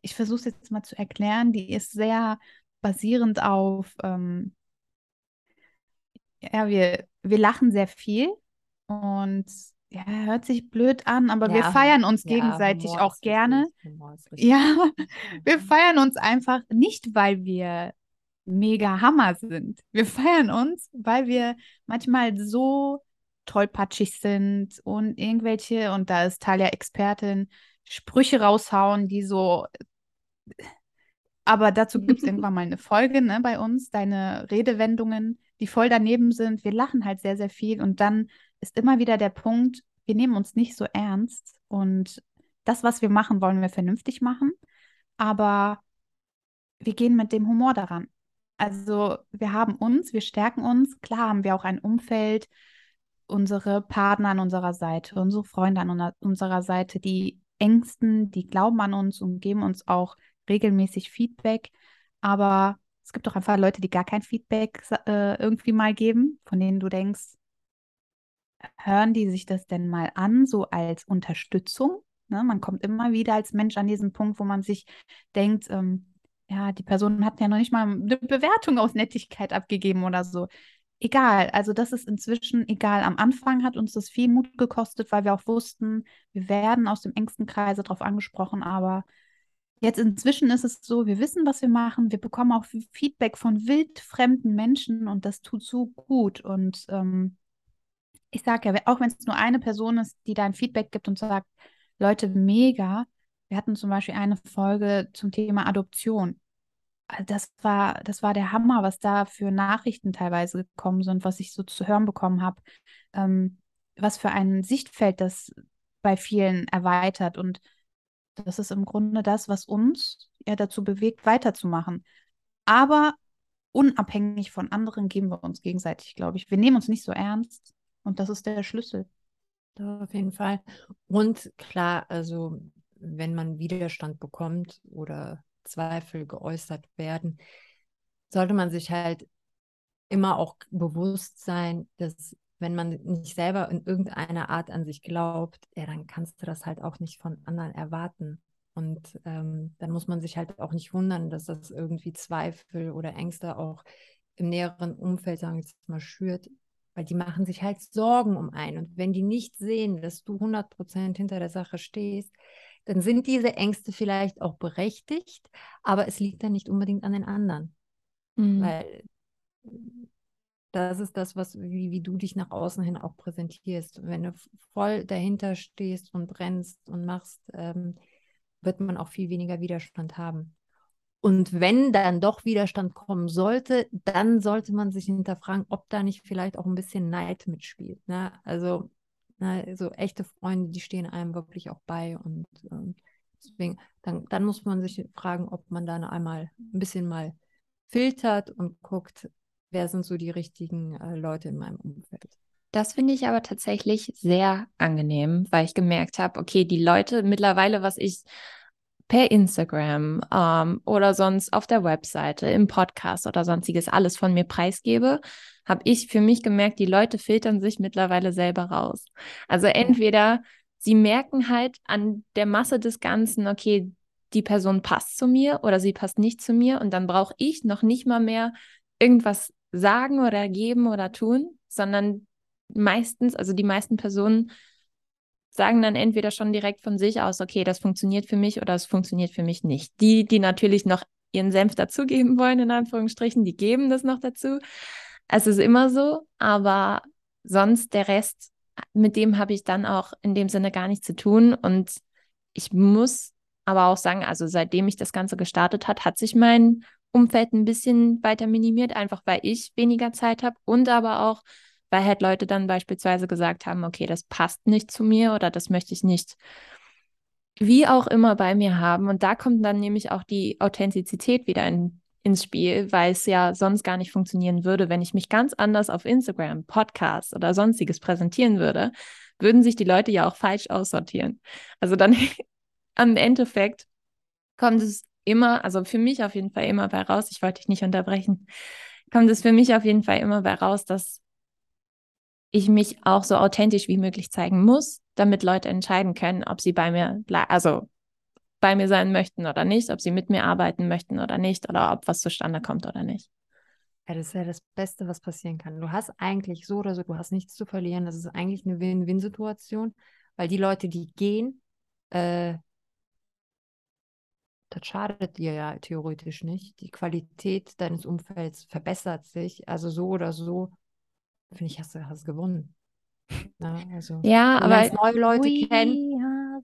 S3: Ich versuche es jetzt mal zu erklären. Die ist sehr basierend auf, ähm, ja, wir, wir lachen sehr viel und ja, hört sich blöd an, aber ja, wir feiern uns ja, gegenseitig auch gerne. Ja, wir feiern uns einfach nicht, weil wir mega Hammer sind. Wir feiern uns, weil wir manchmal so tollpatschig sind und irgendwelche, und da ist Talia Expertin, Sprüche raushauen, die so. Aber dazu gibt es irgendwann mal eine Folge ne, bei uns, deine Redewendungen, die voll daneben sind. Wir lachen halt sehr, sehr viel. Und dann ist immer wieder der Punkt, wir nehmen uns nicht so ernst. Und das, was wir machen, wollen wir vernünftig machen. Aber wir gehen mit dem Humor daran. Also wir haben uns, wir stärken uns. Klar haben wir auch ein Umfeld, unsere Partner an unserer Seite, unsere Freunde an unserer Seite, die Ängsten, die glauben an uns und geben uns auch regelmäßig Feedback. Aber es gibt auch einfach Leute, die gar kein Feedback äh, irgendwie mal geben, von denen du denkst, hören die sich das denn mal an, so als Unterstützung? Ne? Man kommt immer wieder als Mensch an diesen Punkt, wo man sich denkt, ähm, ja, die Person hat ja noch nicht mal eine Bewertung aus Nettigkeit abgegeben oder so. Egal, also das ist inzwischen egal. Am Anfang hat uns das viel Mut gekostet, weil wir auch wussten, wir werden aus dem engsten Kreise darauf angesprochen, aber jetzt inzwischen ist es so, wir wissen, was wir machen, wir bekommen auch Feedback von wildfremden Menschen und das tut so gut und ähm, ich sage ja, auch wenn es nur eine Person ist, die da ein Feedback gibt und sagt, Leute, mega. Wir hatten zum Beispiel eine Folge zum Thema Adoption. Das war, das war der Hammer, was da für Nachrichten teilweise gekommen sind, was ich so zu hören bekommen habe, ähm, was für ein Sichtfeld das bei vielen erweitert. Und das ist im Grunde das, was uns ja dazu bewegt, weiterzumachen. Aber unabhängig von anderen geben wir uns gegenseitig, glaube ich. Wir nehmen uns nicht so ernst. Und das ist der Schlüssel.
S2: Auf jeden Fall. Und klar, also wenn man Widerstand bekommt oder Zweifel geäußert werden, sollte man sich halt immer auch bewusst sein, dass wenn man nicht selber in irgendeiner Art an sich glaubt, ja, dann kannst du das halt auch nicht von anderen erwarten. Und ähm, dann muss man sich halt auch nicht wundern, dass das irgendwie Zweifel oder Ängste auch im näheren Umfeld, sagen wir jetzt mal, schürt, weil die machen sich halt Sorgen um einen. Und wenn die nicht sehen, dass du 100% hinter der Sache stehst, dann sind diese Ängste vielleicht auch berechtigt, aber es liegt dann nicht unbedingt an den anderen. Mhm. Weil das ist das, was, wie, wie du dich nach außen hin auch präsentierst. Wenn du voll dahinter stehst und brennst und machst, ähm, wird man auch viel weniger Widerstand haben. Und wenn dann doch Widerstand kommen sollte, dann sollte man sich hinterfragen, ob da nicht vielleicht auch ein bisschen Neid mitspielt. Ne? Also na, so echte Freunde, die stehen einem wirklich auch bei. Und ähm, deswegen, dann, dann muss man sich fragen, ob man dann einmal ein bisschen mal filtert und guckt, wer sind so die richtigen äh, Leute in meinem Umfeld.
S1: Das finde ich aber tatsächlich sehr angenehm, weil ich gemerkt habe, okay, die Leute mittlerweile, was ich per Instagram ähm, oder sonst auf der Webseite, im Podcast oder sonstiges alles von mir preisgebe, habe ich für mich gemerkt, die Leute filtern sich mittlerweile selber raus. Also entweder sie merken halt an der Masse des Ganzen, okay, die Person passt zu mir oder sie passt nicht zu mir und dann brauche ich noch nicht mal mehr irgendwas sagen oder geben oder tun, sondern meistens, also die meisten Personen sagen dann entweder schon direkt von sich aus, okay, das funktioniert für mich oder es funktioniert für mich nicht. Die, die natürlich noch ihren Senf dazugeben wollen, in Anführungsstrichen, die geben das noch dazu. Es ist immer so, aber sonst der Rest, mit dem habe ich dann auch in dem Sinne gar nichts zu tun. Und ich muss aber auch sagen, also seitdem ich das Ganze gestartet hat, hat sich mein Umfeld ein bisschen weiter minimiert, einfach weil ich weniger Zeit habe und aber auch, weil halt Leute dann beispielsweise gesagt haben, okay, das passt nicht zu mir oder das möchte ich nicht wie auch immer bei mir haben. Und da kommt dann nämlich auch die Authentizität wieder in, ins Spiel, weil es ja sonst gar nicht funktionieren würde, wenn ich mich ganz anders auf Instagram, Podcast oder sonstiges präsentieren würde, würden sich die Leute ja auch falsch aussortieren. Also dann am Endeffekt kommt es immer, also für mich auf jeden Fall immer bei raus, ich wollte dich nicht unterbrechen, kommt es für mich auf jeden Fall immer bei raus, dass ich mich auch so authentisch wie möglich zeigen muss, damit Leute entscheiden können, ob sie bei mir, also bei mir sein möchten oder nicht, ob sie mit mir arbeiten möchten oder nicht oder ob was zustande kommt oder nicht.
S2: Ja, das ist ja das Beste, was passieren kann. Du hast eigentlich so oder so, du hast nichts zu verlieren. Das ist eigentlich eine Win-Win-Situation, weil die Leute, die gehen, äh, das schadet dir ja theoretisch nicht. Die Qualität deines Umfelds verbessert sich. Also so oder so, finde ich, hast du hast gewonnen. Ja, also,
S1: ja aber
S2: neue Leute kennen.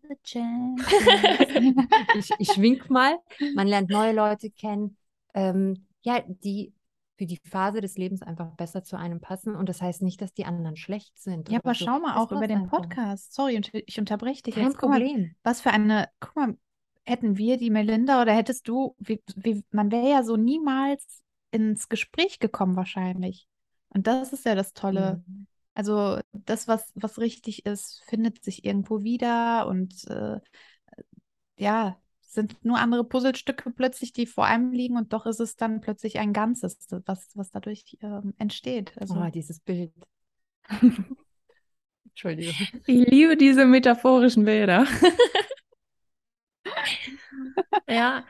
S2: ich, ich wink mal. Man lernt neue Leute kennen, ähm, ja, die für die Phase des Lebens einfach besser zu einem passen. Und das heißt nicht, dass die anderen schlecht sind.
S3: Ja, aber so. schau mal das auch über den Podcast. Sorry, ich unterbreche dich
S2: Kein
S3: jetzt.
S2: Problem.
S3: Mal, was für eine, guck mal, hätten wir die Melinda oder hättest du, wie, wie, man wäre ja so niemals ins Gespräch gekommen wahrscheinlich. Und das ist ja das Tolle. Mhm. Also das, was, was richtig ist, findet sich irgendwo wieder und äh, ja, sind nur andere Puzzlestücke plötzlich, die vor einem liegen und doch ist es dann plötzlich ein Ganzes, was, was dadurch ähm, entsteht.
S2: Also, oh, dieses Bild.
S1: Entschuldigung. Ich liebe diese metaphorischen Bilder. ja,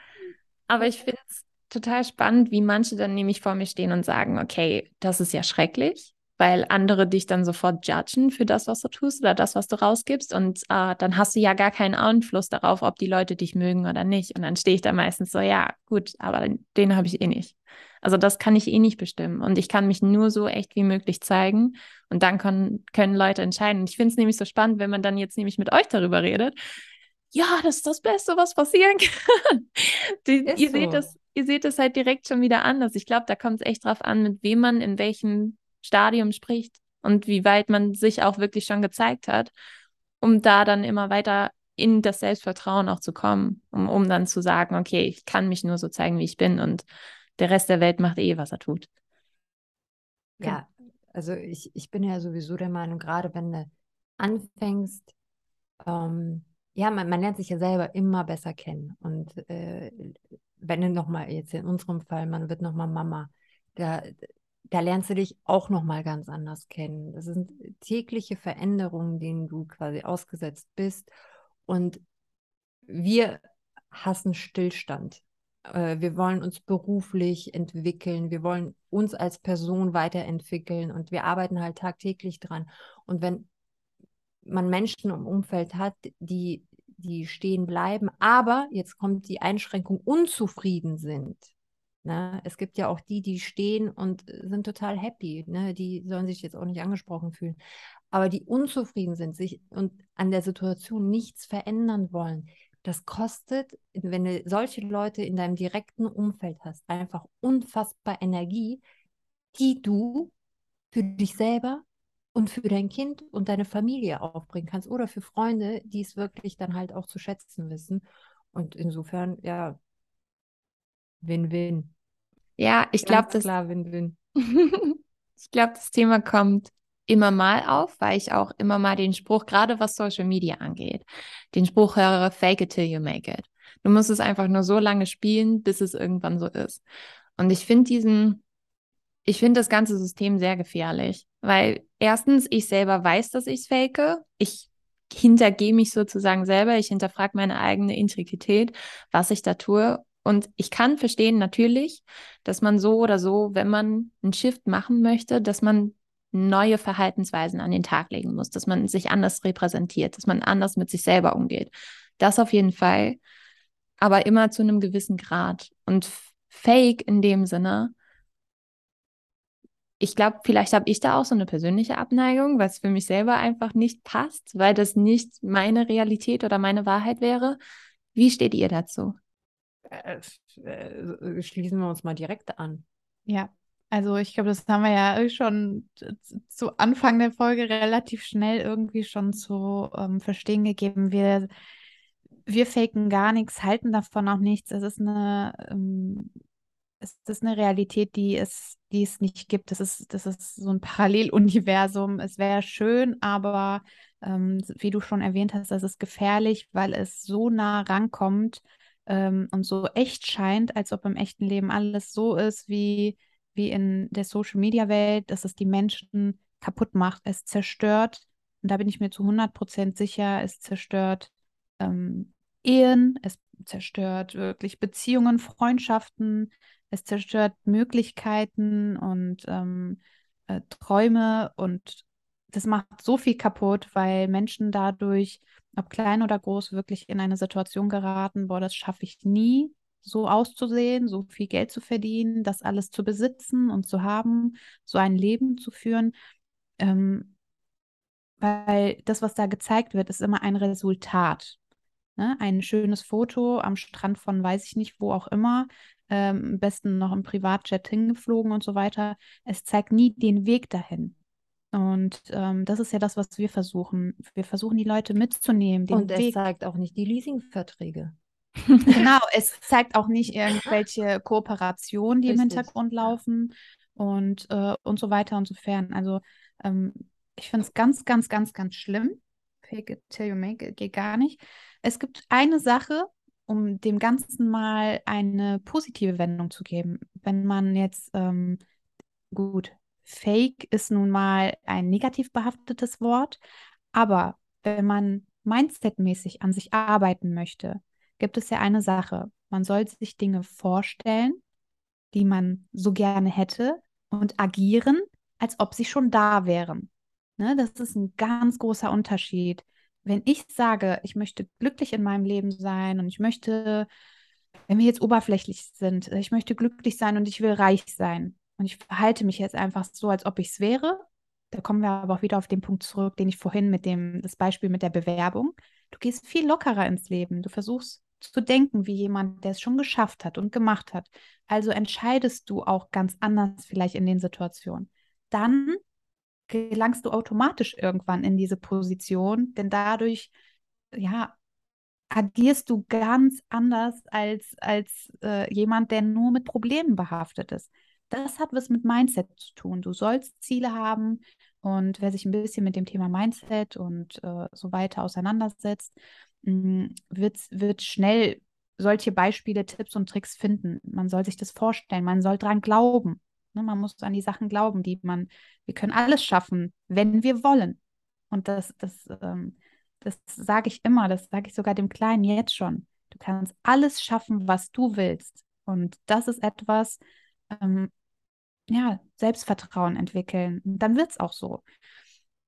S1: aber ich finde es total spannend, wie manche dann nämlich vor mir stehen und sagen, okay, das ist ja schrecklich, weil andere dich dann sofort judgen für das, was du tust oder das, was du rausgibst. Und äh, dann hast du ja gar keinen Einfluss darauf, ob die Leute dich mögen oder nicht. Und dann stehe ich da meistens so, ja, gut, aber den, habe ich eh nicht. Also das kann ich eh nicht bestimmen. Und ich kann mich nur so echt wie möglich zeigen. Und dann können, können Leute entscheiden. Und ich finde es nämlich so spannend, wenn man dann jetzt nämlich mit euch darüber redet, ja, das ist das Beste, was passieren kann. Die, ihr, so. seht das, ihr seht das halt direkt schon wieder anders. Ich glaube, da kommt es echt drauf an, mit wem man in welchem Stadium spricht und wie weit man sich auch wirklich schon gezeigt hat, um da dann immer weiter in das Selbstvertrauen auch zu kommen, um, um dann zu sagen, okay, ich kann mich nur so zeigen, wie ich bin und der Rest der Welt macht eh, was er tut.
S2: Ja, also ich, ich bin ja sowieso der Meinung, gerade wenn du anfängst, ähm, ja, man, man lernt sich ja selber immer besser kennen. Und äh, wenn du nochmal, jetzt in unserem Fall, man wird nochmal Mama, da, da lernst du dich auch nochmal ganz anders kennen. Das sind tägliche Veränderungen, denen du quasi ausgesetzt bist. Und wir hassen Stillstand. Äh, wir wollen uns beruflich entwickeln, wir wollen uns als Person weiterentwickeln und wir arbeiten halt tagtäglich dran. Und wenn man Menschen im Umfeld hat, die, die stehen bleiben, aber jetzt kommt die Einschränkung, unzufrieden sind. Ne? Es gibt ja auch die, die stehen und sind total happy. Ne? Die sollen sich jetzt auch nicht angesprochen fühlen. Aber die unzufrieden sind sich und an der Situation nichts verändern wollen, das kostet, wenn du solche Leute in deinem direkten Umfeld hast, einfach unfassbar Energie, die du für dich selber und für dein Kind und deine Familie aufbringen kannst oder für Freunde, die es wirklich dann halt auch zu schätzen wissen. Und insofern, ja, Win-Win.
S1: Ja, ich glaube, das
S2: klar Win-Win.
S1: ich glaube, das Thema kommt immer mal auf, weil ich auch immer mal den Spruch, gerade was Social Media angeht, den Spruch höre, fake it till you make it. Du musst es einfach nur so lange spielen, bis es irgendwann so ist. Und ich finde diesen, ich finde das ganze System sehr gefährlich, weil erstens, ich selber weiß, dass ich es fake. Ich hintergehe mich sozusagen selber. Ich hinterfrage meine eigene Integrität, was ich da tue. Und ich kann verstehen natürlich, dass man so oder so, wenn man einen Shift machen möchte, dass man neue Verhaltensweisen an den Tag legen muss, dass man sich anders repräsentiert, dass man anders mit sich selber umgeht. Das auf jeden Fall, aber immer zu einem gewissen Grad. Und Fake in dem Sinne ich glaube, vielleicht habe ich da auch so eine persönliche Abneigung, was für mich selber einfach nicht passt, weil das nicht meine Realität oder meine Wahrheit wäre. Wie steht ihr dazu?
S2: Äh, äh, schließen wir uns mal direkt an.
S3: Ja, also ich glaube, das haben wir ja schon zu Anfang der Folge relativ schnell irgendwie schon zu ähm, verstehen gegeben. Wir, wir faken gar nichts, halten davon auch nichts. Es ist eine ähm, es ist eine Realität, die es, die es nicht gibt. Das ist, das ist so ein Paralleluniversum. Es wäre schön, aber ähm, wie du schon erwähnt hast, das ist gefährlich, weil es so nah rankommt ähm, und so echt scheint, als ob im echten Leben alles so ist wie, wie in der Social Media Welt, dass es die Menschen kaputt macht. Es zerstört, und da bin ich mir zu 100 Prozent sicher, es zerstört ähm, Ehen, es zerstört wirklich Beziehungen, Freundschaften, es zerstört Möglichkeiten und ähm, äh, Träume und das macht so viel kaputt, weil Menschen dadurch, ob klein oder groß, wirklich in eine Situation geraten, boah, das schaffe ich nie, so auszusehen, so viel Geld zu verdienen, das alles zu besitzen und zu haben, so ein Leben zu führen. Ähm, weil das, was da gezeigt wird, ist immer ein Resultat. Ne? Ein schönes Foto am Strand von weiß ich nicht, wo auch immer, ähm, am besten noch im Privatjet hingeflogen und so weiter. Es zeigt nie den Weg dahin. Und ähm, das ist ja das, was wir versuchen. Wir versuchen, die Leute mitzunehmen.
S2: und es Weg. zeigt auch nicht die Leasingverträge.
S3: genau, es zeigt auch nicht irgendwelche Kooperationen, die Richtig. im Hintergrund laufen und, äh, und so weiter und so fern. Also ähm, ich finde es ganz, ganz, ganz, ganz schlimm. Fake it till you make it geht gar nicht. Es gibt eine Sache, um dem Ganzen mal eine positive Wendung zu geben. Wenn man jetzt, ähm, gut, Fake ist nun mal ein negativ behaftetes Wort, aber wenn man mindsetmäßig an sich arbeiten möchte, gibt es ja eine Sache. Man soll sich Dinge vorstellen, die man so gerne hätte und agieren, als ob sie schon da wären. Ne, das ist ein ganz großer Unterschied. Wenn ich sage, ich möchte glücklich in meinem Leben sein und ich möchte, wenn wir jetzt oberflächlich sind, ich möchte glücklich sein und ich will reich sein und ich verhalte mich jetzt einfach so, als ob ich es wäre, da kommen wir aber auch wieder auf den Punkt zurück, den ich vorhin mit dem, das Beispiel mit der Bewerbung. Du gehst viel lockerer ins Leben. Du versuchst zu denken wie jemand, der es schon geschafft hat und gemacht hat. Also entscheidest du auch ganz anders vielleicht in den Situationen. Dann gelangst du automatisch irgendwann in diese Position, denn dadurch, ja, agierst du ganz anders als, als äh, jemand, der nur mit Problemen behaftet ist. Das hat was mit Mindset zu tun. Du sollst Ziele haben und wer sich ein bisschen mit dem Thema Mindset und äh, so weiter auseinandersetzt, mh, mm, wird, wird schnell solche Beispiele, Tipps und Tricks finden. Man soll sich das vorstellen, man soll dran glauben. Ne? Man muss an die Sachen glauben, die man, wir können alles schaffen, wenn wir wollen. Und das, das, ähm, das sage ich immer, das sage ich sogar dem Kleinen jetzt schon. Du kannst alles schaffen, was du willst. Und das ist etwas, ähm, ja, Selbstvertrauen entwickeln. Und dann wird es auch so.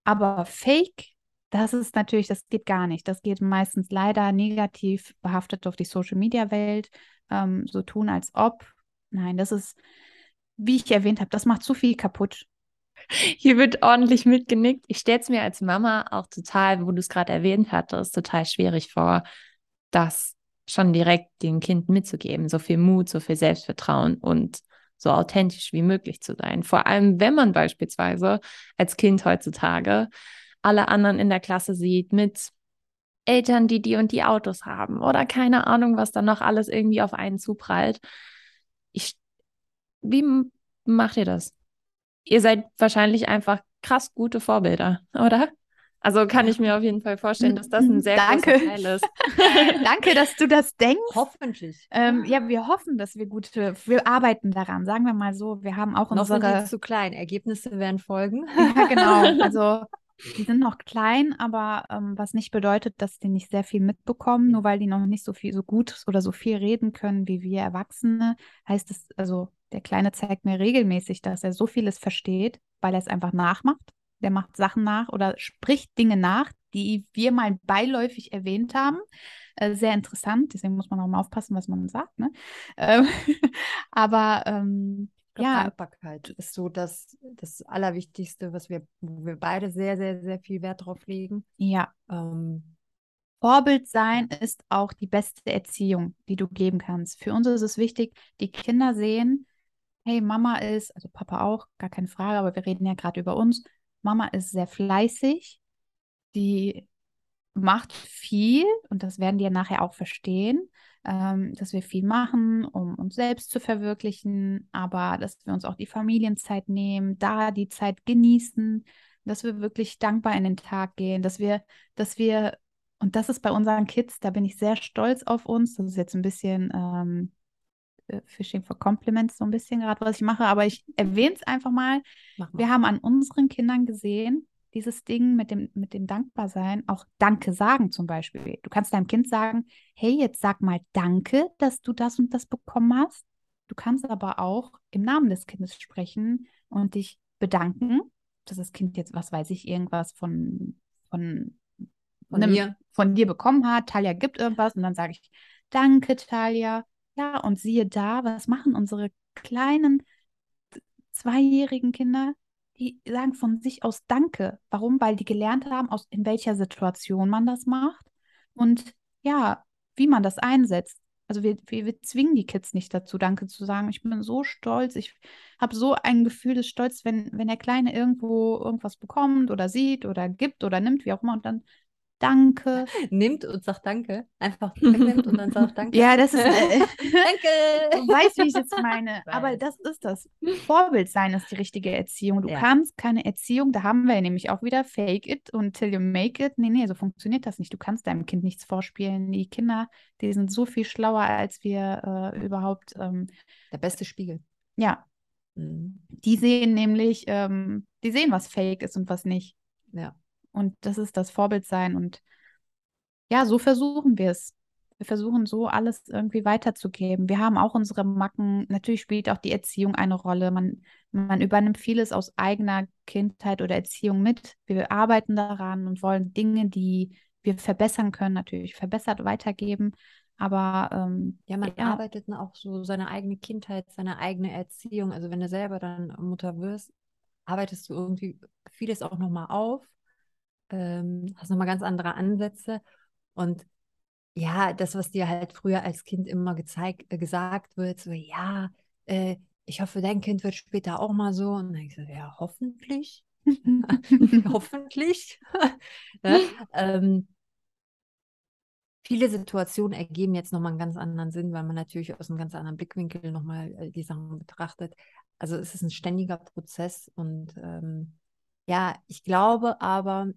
S3: Aber Fake, das ist natürlich, das geht gar nicht. Das geht meistens leider negativ behaftet auf die Social-Media-Welt. Ähm, so tun, als ob. Nein, das ist, wie ich erwähnt habe, das macht zu viel kaputt.
S1: Hier wird ordentlich mitgenickt. Ich stelle es mir als Mama auch total, wo du es gerade erwähnt hattest, total schwierig vor, das schon direkt dem Kind mitzugeben. So viel Mut, so viel Selbstvertrauen und so authentisch wie möglich zu sein. Vor allem, wenn man beispielsweise als Kind heutzutage alle anderen in der Klasse sieht mit Eltern, die die und die Autos haben oder keine Ahnung, was dann noch alles irgendwie auf einen zuprallt. Ich wie macht ihr das? Ihr seid wahrscheinlich einfach krass gute Vorbilder, oder? Also kann ich mir auf jeden Fall vorstellen, dass das ein sehr
S3: Danke.
S1: großer Teil ist.
S3: Danke, dass du das denkst.
S2: Hoffentlich.
S3: Ähm, ja, wir hoffen, dass wir gute, wir arbeiten daran, sagen wir mal so. Wir haben auch
S2: Noch
S3: unsere.
S2: Noch sind zu klein. Ergebnisse werden folgen.
S3: Ja, genau. Also die sind noch klein, aber ähm, was nicht bedeutet, dass die nicht sehr viel mitbekommen, nur weil die noch nicht so viel, so gut oder so viel reden können wie wir Erwachsene, heißt es, also der Kleine zeigt mir regelmäßig, dass er so vieles versteht, weil er es einfach nachmacht. Der macht Sachen nach oder spricht Dinge nach, die wir mal beiläufig erwähnt haben. Äh, sehr interessant, deswegen muss man auch mal aufpassen, was man sagt. Ne? Ähm, aber ähm, ja.
S2: Dankbarkeit ist so das, das Allerwichtigste, was wir, wo wir beide sehr, sehr, sehr viel Wert drauf legen.
S3: Ja. Ähm, Vorbild sein ist auch die beste Erziehung, die du geben kannst. Für uns ist es wichtig, die Kinder sehen, hey, Mama ist, also Papa auch, gar keine Frage, aber wir reden ja gerade über uns. Mama ist sehr fleißig, die macht viel und das werden die ja nachher auch verstehen, ähm, dass wir viel machen, um uns selbst zu verwirklichen, aber dass wir uns auch die Familienzeit nehmen, da die Zeit genießen, dass wir wirklich dankbar in den Tag gehen, dass wir, dass wir, und das ist bei unseren Kids, da bin ich sehr stolz auf uns, das ist jetzt ein bisschen ähm, äh, Fishing for Compliments so ein bisschen gerade, was ich mache, aber ich erwähne es einfach mal. Wir haben an unseren Kindern gesehen, dieses Ding mit dem, mit dem Dankbarsein, auch Danke sagen zum Beispiel. Du kannst deinem Kind sagen, hey, jetzt sag mal Danke, dass du das und das bekommen hast. Du kannst aber auch im Namen des Kindes sprechen und dich bedanken, dass das Kind jetzt, was weiß ich, irgendwas von, von, von, einem, mir. von dir bekommen hat. Talia gibt irgendwas und dann sage ich, danke, Talia. Ja, und siehe da, was machen unsere kleinen zweijährigen Kinder? Die sagen von sich aus Danke. Warum? Weil die gelernt haben, aus in welcher Situation man das macht und ja, wie man das einsetzt. Also wir, wir, wir, zwingen die Kids nicht dazu, Danke zu sagen. Ich bin so stolz. Ich habe so ein Gefühl des Stolz, wenn, wenn der Kleine irgendwo irgendwas bekommt oder sieht oder gibt oder nimmt, wie auch immer, und dann Danke.
S2: Nimmt und sagt Danke. Einfach nimmt und dann sagt Danke.
S3: Ja, das ist. Äh, Danke. Du weißt, wie ich das meine. Aber das ist das. Vorbild sein ist die richtige Erziehung. Du ja. kannst keine Erziehung, da haben wir nämlich auch wieder Fake it until you make it. Nee, nee, so funktioniert das nicht. Du kannst deinem Kind nichts vorspielen. Die Kinder, die sind so viel schlauer, als wir äh, überhaupt. Ähm,
S2: Der beste Spiegel.
S3: Ja. Mhm. Die sehen nämlich, ähm, die sehen, was Fake ist und was nicht.
S2: Ja.
S3: Und das ist das Vorbild sein. Und ja, so versuchen wir es. Wir versuchen so alles irgendwie weiterzugeben. Wir haben auch unsere Macken. Natürlich spielt auch die Erziehung eine Rolle. Man, man übernimmt vieles aus eigener Kindheit oder Erziehung mit. Wir arbeiten daran und wollen Dinge, die wir verbessern können, natürlich verbessert weitergeben. Aber ähm,
S2: ja, man ja. arbeitet auch so seine eigene Kindheit, seine eigene Erziehung. Also wenn du selber dann Mutter wirst, arbeitest du irgendwie vieles auch nochmal auf ähm, hast nochmal ganz andere Ansätze. Und ja, das, was dir halt früher als Kind immer gezeigt, äh, gesagt wird, so, ja, äh, ich hoffe, dein Kind wird später auch mal so. Und dann ich so, ja, hoffentlich. hoffentlich. ja, ähm, viele Situationen ergeben jetzt nochmal einen ganz anderen Sinn, weil man natürlich aus einem ganz anderen Blickwinkel nochmal äh, die Sachen betrachtet. Also es ist ein ständiger Prozess und ähm, ja, ich glaube aber,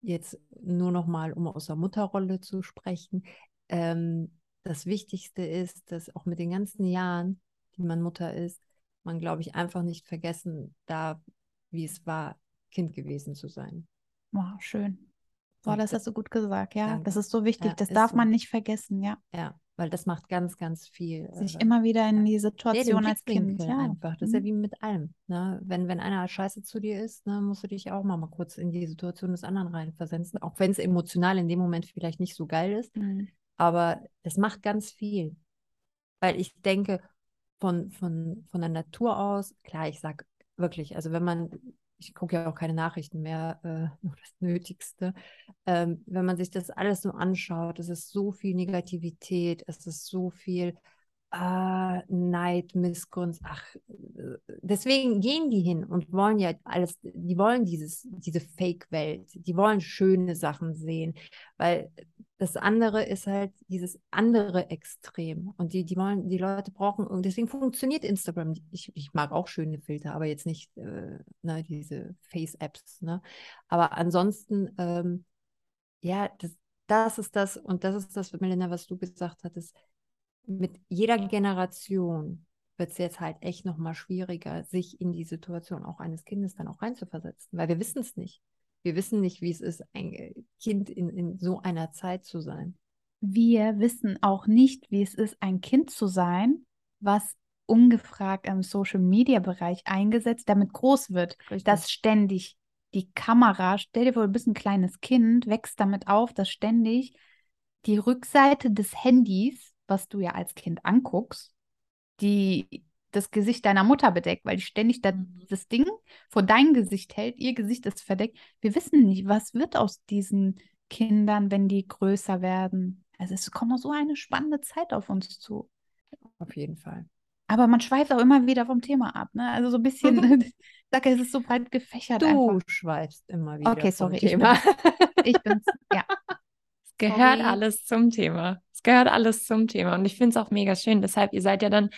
S2: jetzt nur noch mal, um aus der Mutterrolle zu sprechen, ähm, das Wichtigste ist, dass auch mit den ganzen Jahren, die man Mutter ist, man, glaube ich, einfach nicht vergessen darf, wie es war, Kind gewesen zu sein.
S3: Wow, schön. Boah, das hast du gut gesagt, ja. Danke. Das ist so wichtig, ja, das darf so. man nicht vergessen, ja.
S2: Ja, weil das macht ganz, ganz viel.
S3: Sich äh, immer wieder in die Situation als Kind.
S2: Ja. Einfach. Das ist ja mhm. wie mit allem. Ne? Wenn, wenn einer scheiße zu dir ist, ne, musst du dich auch mal, mal kurz in die Situation des anderen reinversetzen. Auch wenn es emotional in dem Moment vielleicht nicht so geil ist. Mhm. Aber das macht ganz viel. Weil ich denke, von, von, von der Natur aus, klar, ich sage wirklich, also wenn man ich gucke ja auch keine Nachrichten mehr, äh, nur das Nötigste. Ähm, wenn man sich das alles so anschaut, es ist so viel Negativität, es ist so viel äh, Neid, Missgunst. Ach, deswegen gehen die hin und wollen ja alles, die wollen dieses, diese Fake-Welt, die wollen schöne Sachen sehen, weil das andere ist halt dieses andere Extrem. Und die, die wollen, die Leute brauchen, und deswegen funktioniert Instagram. Ich, ich mag auch schöne Filter, aber jetzt nicht äh, ne, diese Face-Apps. Ne? Aber ansonsten, ähm, ja, das, das ist das, und das ist das, Melinda, was du gesagt hattest. Mit jeder Generation wird es jetzt halt echt nochmal schwieriger, sich in die Situation auch eines Kindes dann auch reinzuversetzen, weil wir wissen es nicht. Wir wissen nicht, wie es ist, ein Kind in, in so einer Zeit zu sein.
S3: Wir wissen auch nicht, wie es ist, ein Kind zu sein, was ungefragt im Social-Media-Bereich eingesetzt, damit groß wird, Richtig. dass ständig die Kamera, stell dir vor, du bist ein kleines Kind, wächst damit auf, dass ständig die Rückseite des Handys, was du ja als Kind anguckst, die das Gesicht deiner Mutter bedeckt, weil die ständig da, mhm. das Ding vor dein Gesicht hält, ihr Gesicht ist verdeckt. Wir wissen nicht, was wird aus diesen Kindern, wenn die größer werden. Also es kommt noch so eine spannende Zeit auf uns zu.
S2: Auf jeden Fall.
S3: Aber man schweift auch immer wieder vom Thema ab, ne? Also so ein bisschen, ich sage, es ist so breit gefächert.
S2: Du
S3: einfach.
S2: schweifst immer wieder.
S3: Okay, sorry, vom Thema. ich, ich bin's, ja.
S1: Es gehört sorry. alles zum Thema. Es gehört alles zum Thema. Und ich finde es auch mega schön. Deshalb, ihr seid ja dann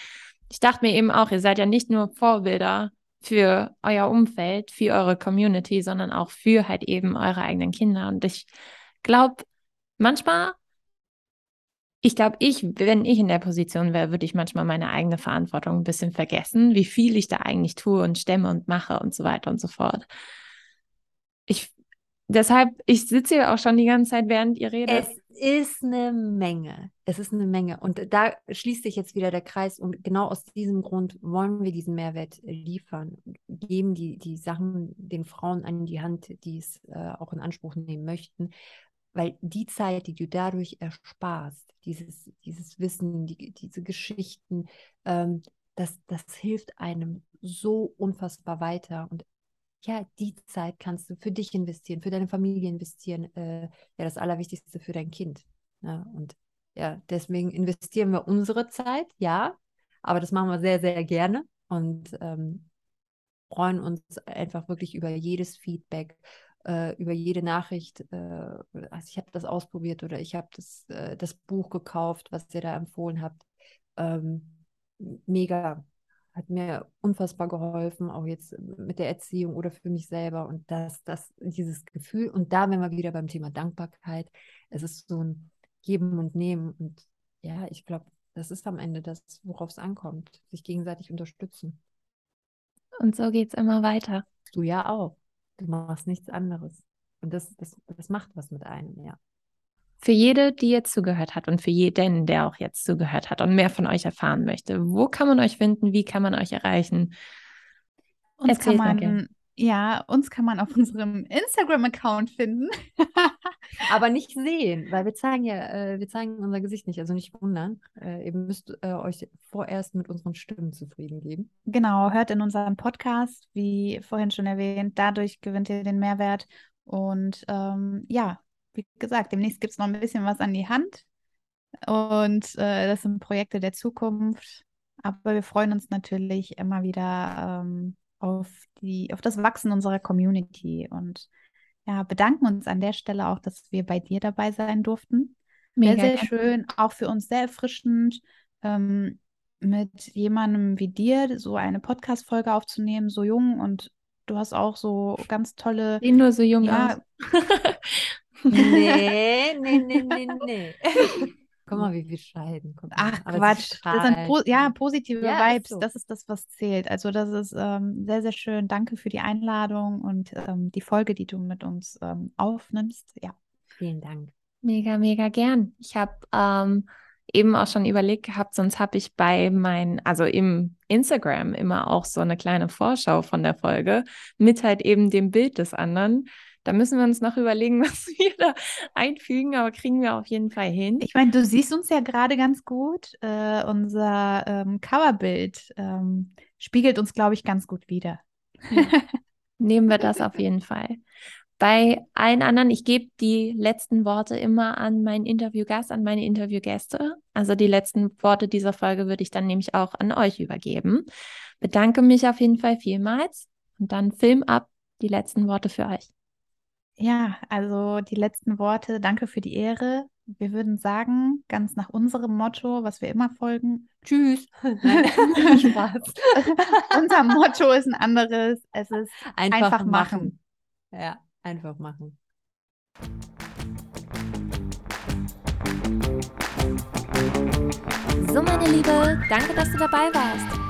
S1: ich dachte mir eben auch, ihr seid ja nicht nur Vorbilder für euer Umfeld, für eure Community, sondern auch für halt eben eure eigenen Kinder. Und ich glaube, manchmal ich glaube, ich, wenn ich in der Position wäre, würde ich manchmal meine eigene Verantwortung ein bisschen vergessen, wie viel ich da eigentlich tue und stemme und mache und so weiter und so fort. Deshalb, ich sitze hier auch schon die ganze Zeit, während ihr redet.
S2: Es ist eine Menge. Es ist eine Menge. Und da schließt sich jetzt wieder der Kreis. Und genau aus diesem Grund wollen wir diesen Mehrwert liefern. Geben die, die Sachen den Frauen an die Hand, die es äh, auch in Anspruch nehmen möchten. Weil die Zeit, die du dadurch ersparst, dieses, dieses Wissen, die, diese Geschichten, ähm, das, das hilft einem so unfassbar weiter. Und ja, die Zeit kannst du für dich investieren, für deine Familie investieren. Äh, ja, das Allerwichtigste für dein Kind. Ne? und ja, deswegen investieren wir unsere Zeit, ja, aber das machen wir sehr, sehr gerne und ähm, freuen uns einfach wirklich über jedes Feedback, äh, über jede Nachricht. Äh, also ich habe das ausprobiert oder ich habe das, äh, das Buch gekauft, was ihr da empfohlen habt. Ähm, mega, hat mir unfassbar geholfen, auch jetzt mit der Erziehung oder für mich selber. Und das, das, dieses Gefühl, und da wenn wir wieder beim Thema Dankbarkeit. Es ist so ein Geben und Nehmen. Und ja, ich glaube, das ist am Ende das, worauf es ankommt. Sich gegenseitig unterstützen.
S1: Und so geht es immer weiter.
S2: Du ja auch. Du machst nichts anderes. Und das, das, das macht was mit einem, ja.
S1: Für jede, die jetzt zugehört hat und für jeden, der auch jetzt zugehört hat und mehr von euch erfahren möchte, wo kann man euch finden? Wie kann man euch erreichen?
S3: Uns kann man, ja, uns kann man auf unserem Instagram-Account finden.
S2: Aber nicht sehen, weil wir zeigen ja, äh, wir zeigen unser Gesicht nicht, also nicht wundern. Äh, ihr müsst äh, euch vorerst mit unseren Stimmen zufrieden geben.
S3: Genau, hört in unseren Podcast, wie vorhin schon erwähnt. Dadurch gewinnt ihr den Mehrwert. Und ähm, ja, wie gesagt, demnächst gibt es noch ein bisschen was an die Hand. Und äh, das sind Projekte der Zukunft. Aber wir freuen uns natürlich immer wieder ähm, auf, die, auf das Wachsen unserer Community und ja, bedanken uns an der Stelle auch, dass wir bei dir dabei sein durften. Mega sehr, sehr schön, auch für uns sehr erfrischend, ähm, mit jemandem wie dir so eine Podcast-Folge aufzunehmen, so jung und du hast auch so ganz tolle.
S1: Sehen nur so jung ja, aus.
S2: Nee, nee, nee, nee, nee. Guck mal, wie wir scheiden.
S3: Ach, Aber Quatsch. Das sind po ja, positive ja, Vibes. So. Das ist das, was zählt. Also, das ist ähm, sehr, sehr schön. Danke für die Einladung und ähm, die Folge, die du mit uns ähm, aufnimmst. Ja.
S2: Vielen Dank.
S1: Mega, mega gern. Ich habe ähm, eben auch schon überlegt gehabt, sonst habe ich bei meinen, also im Instagram immer auch so eine kleine Vorschau von der Folge mit halt eben dem Bild des anderen. Da müssen wir uns noch überlegen, was wir da einfügen, aber kriegen wir auf jeden Fall hin.
S3: Ich meine, du siehst uns ja gerade ganz gut. Äh, unser ähm, Coverbild ähm, spiegelt uns, glaube ich, ganz gut wieder.
S1: Ja. Nehmen wir das auf jeden Fall. Bei allen anderen, ich gebe die letzten Worte immer an meinen Interviewgast, an meine Interviewgäste. Also die letzten Worte dieser Folge würde ich dann nämlich auch an euch übergeben. Bedanke mich auf jeden Fall vielmals und dann Film ab die letzten Worte für euch.
S3: Ja, also die letzten Worte, danke für die Ehre. Wir würden sagen, ganz nach unserem Motto, was wir immer folgen, tschüss. Spaß. Unser Motto ist ein anderes. Es ist einfach, einfach machen. machen.
S2: Ja, einfach machen.
S1: So, meine Liebe, danke, dass du dabei warst.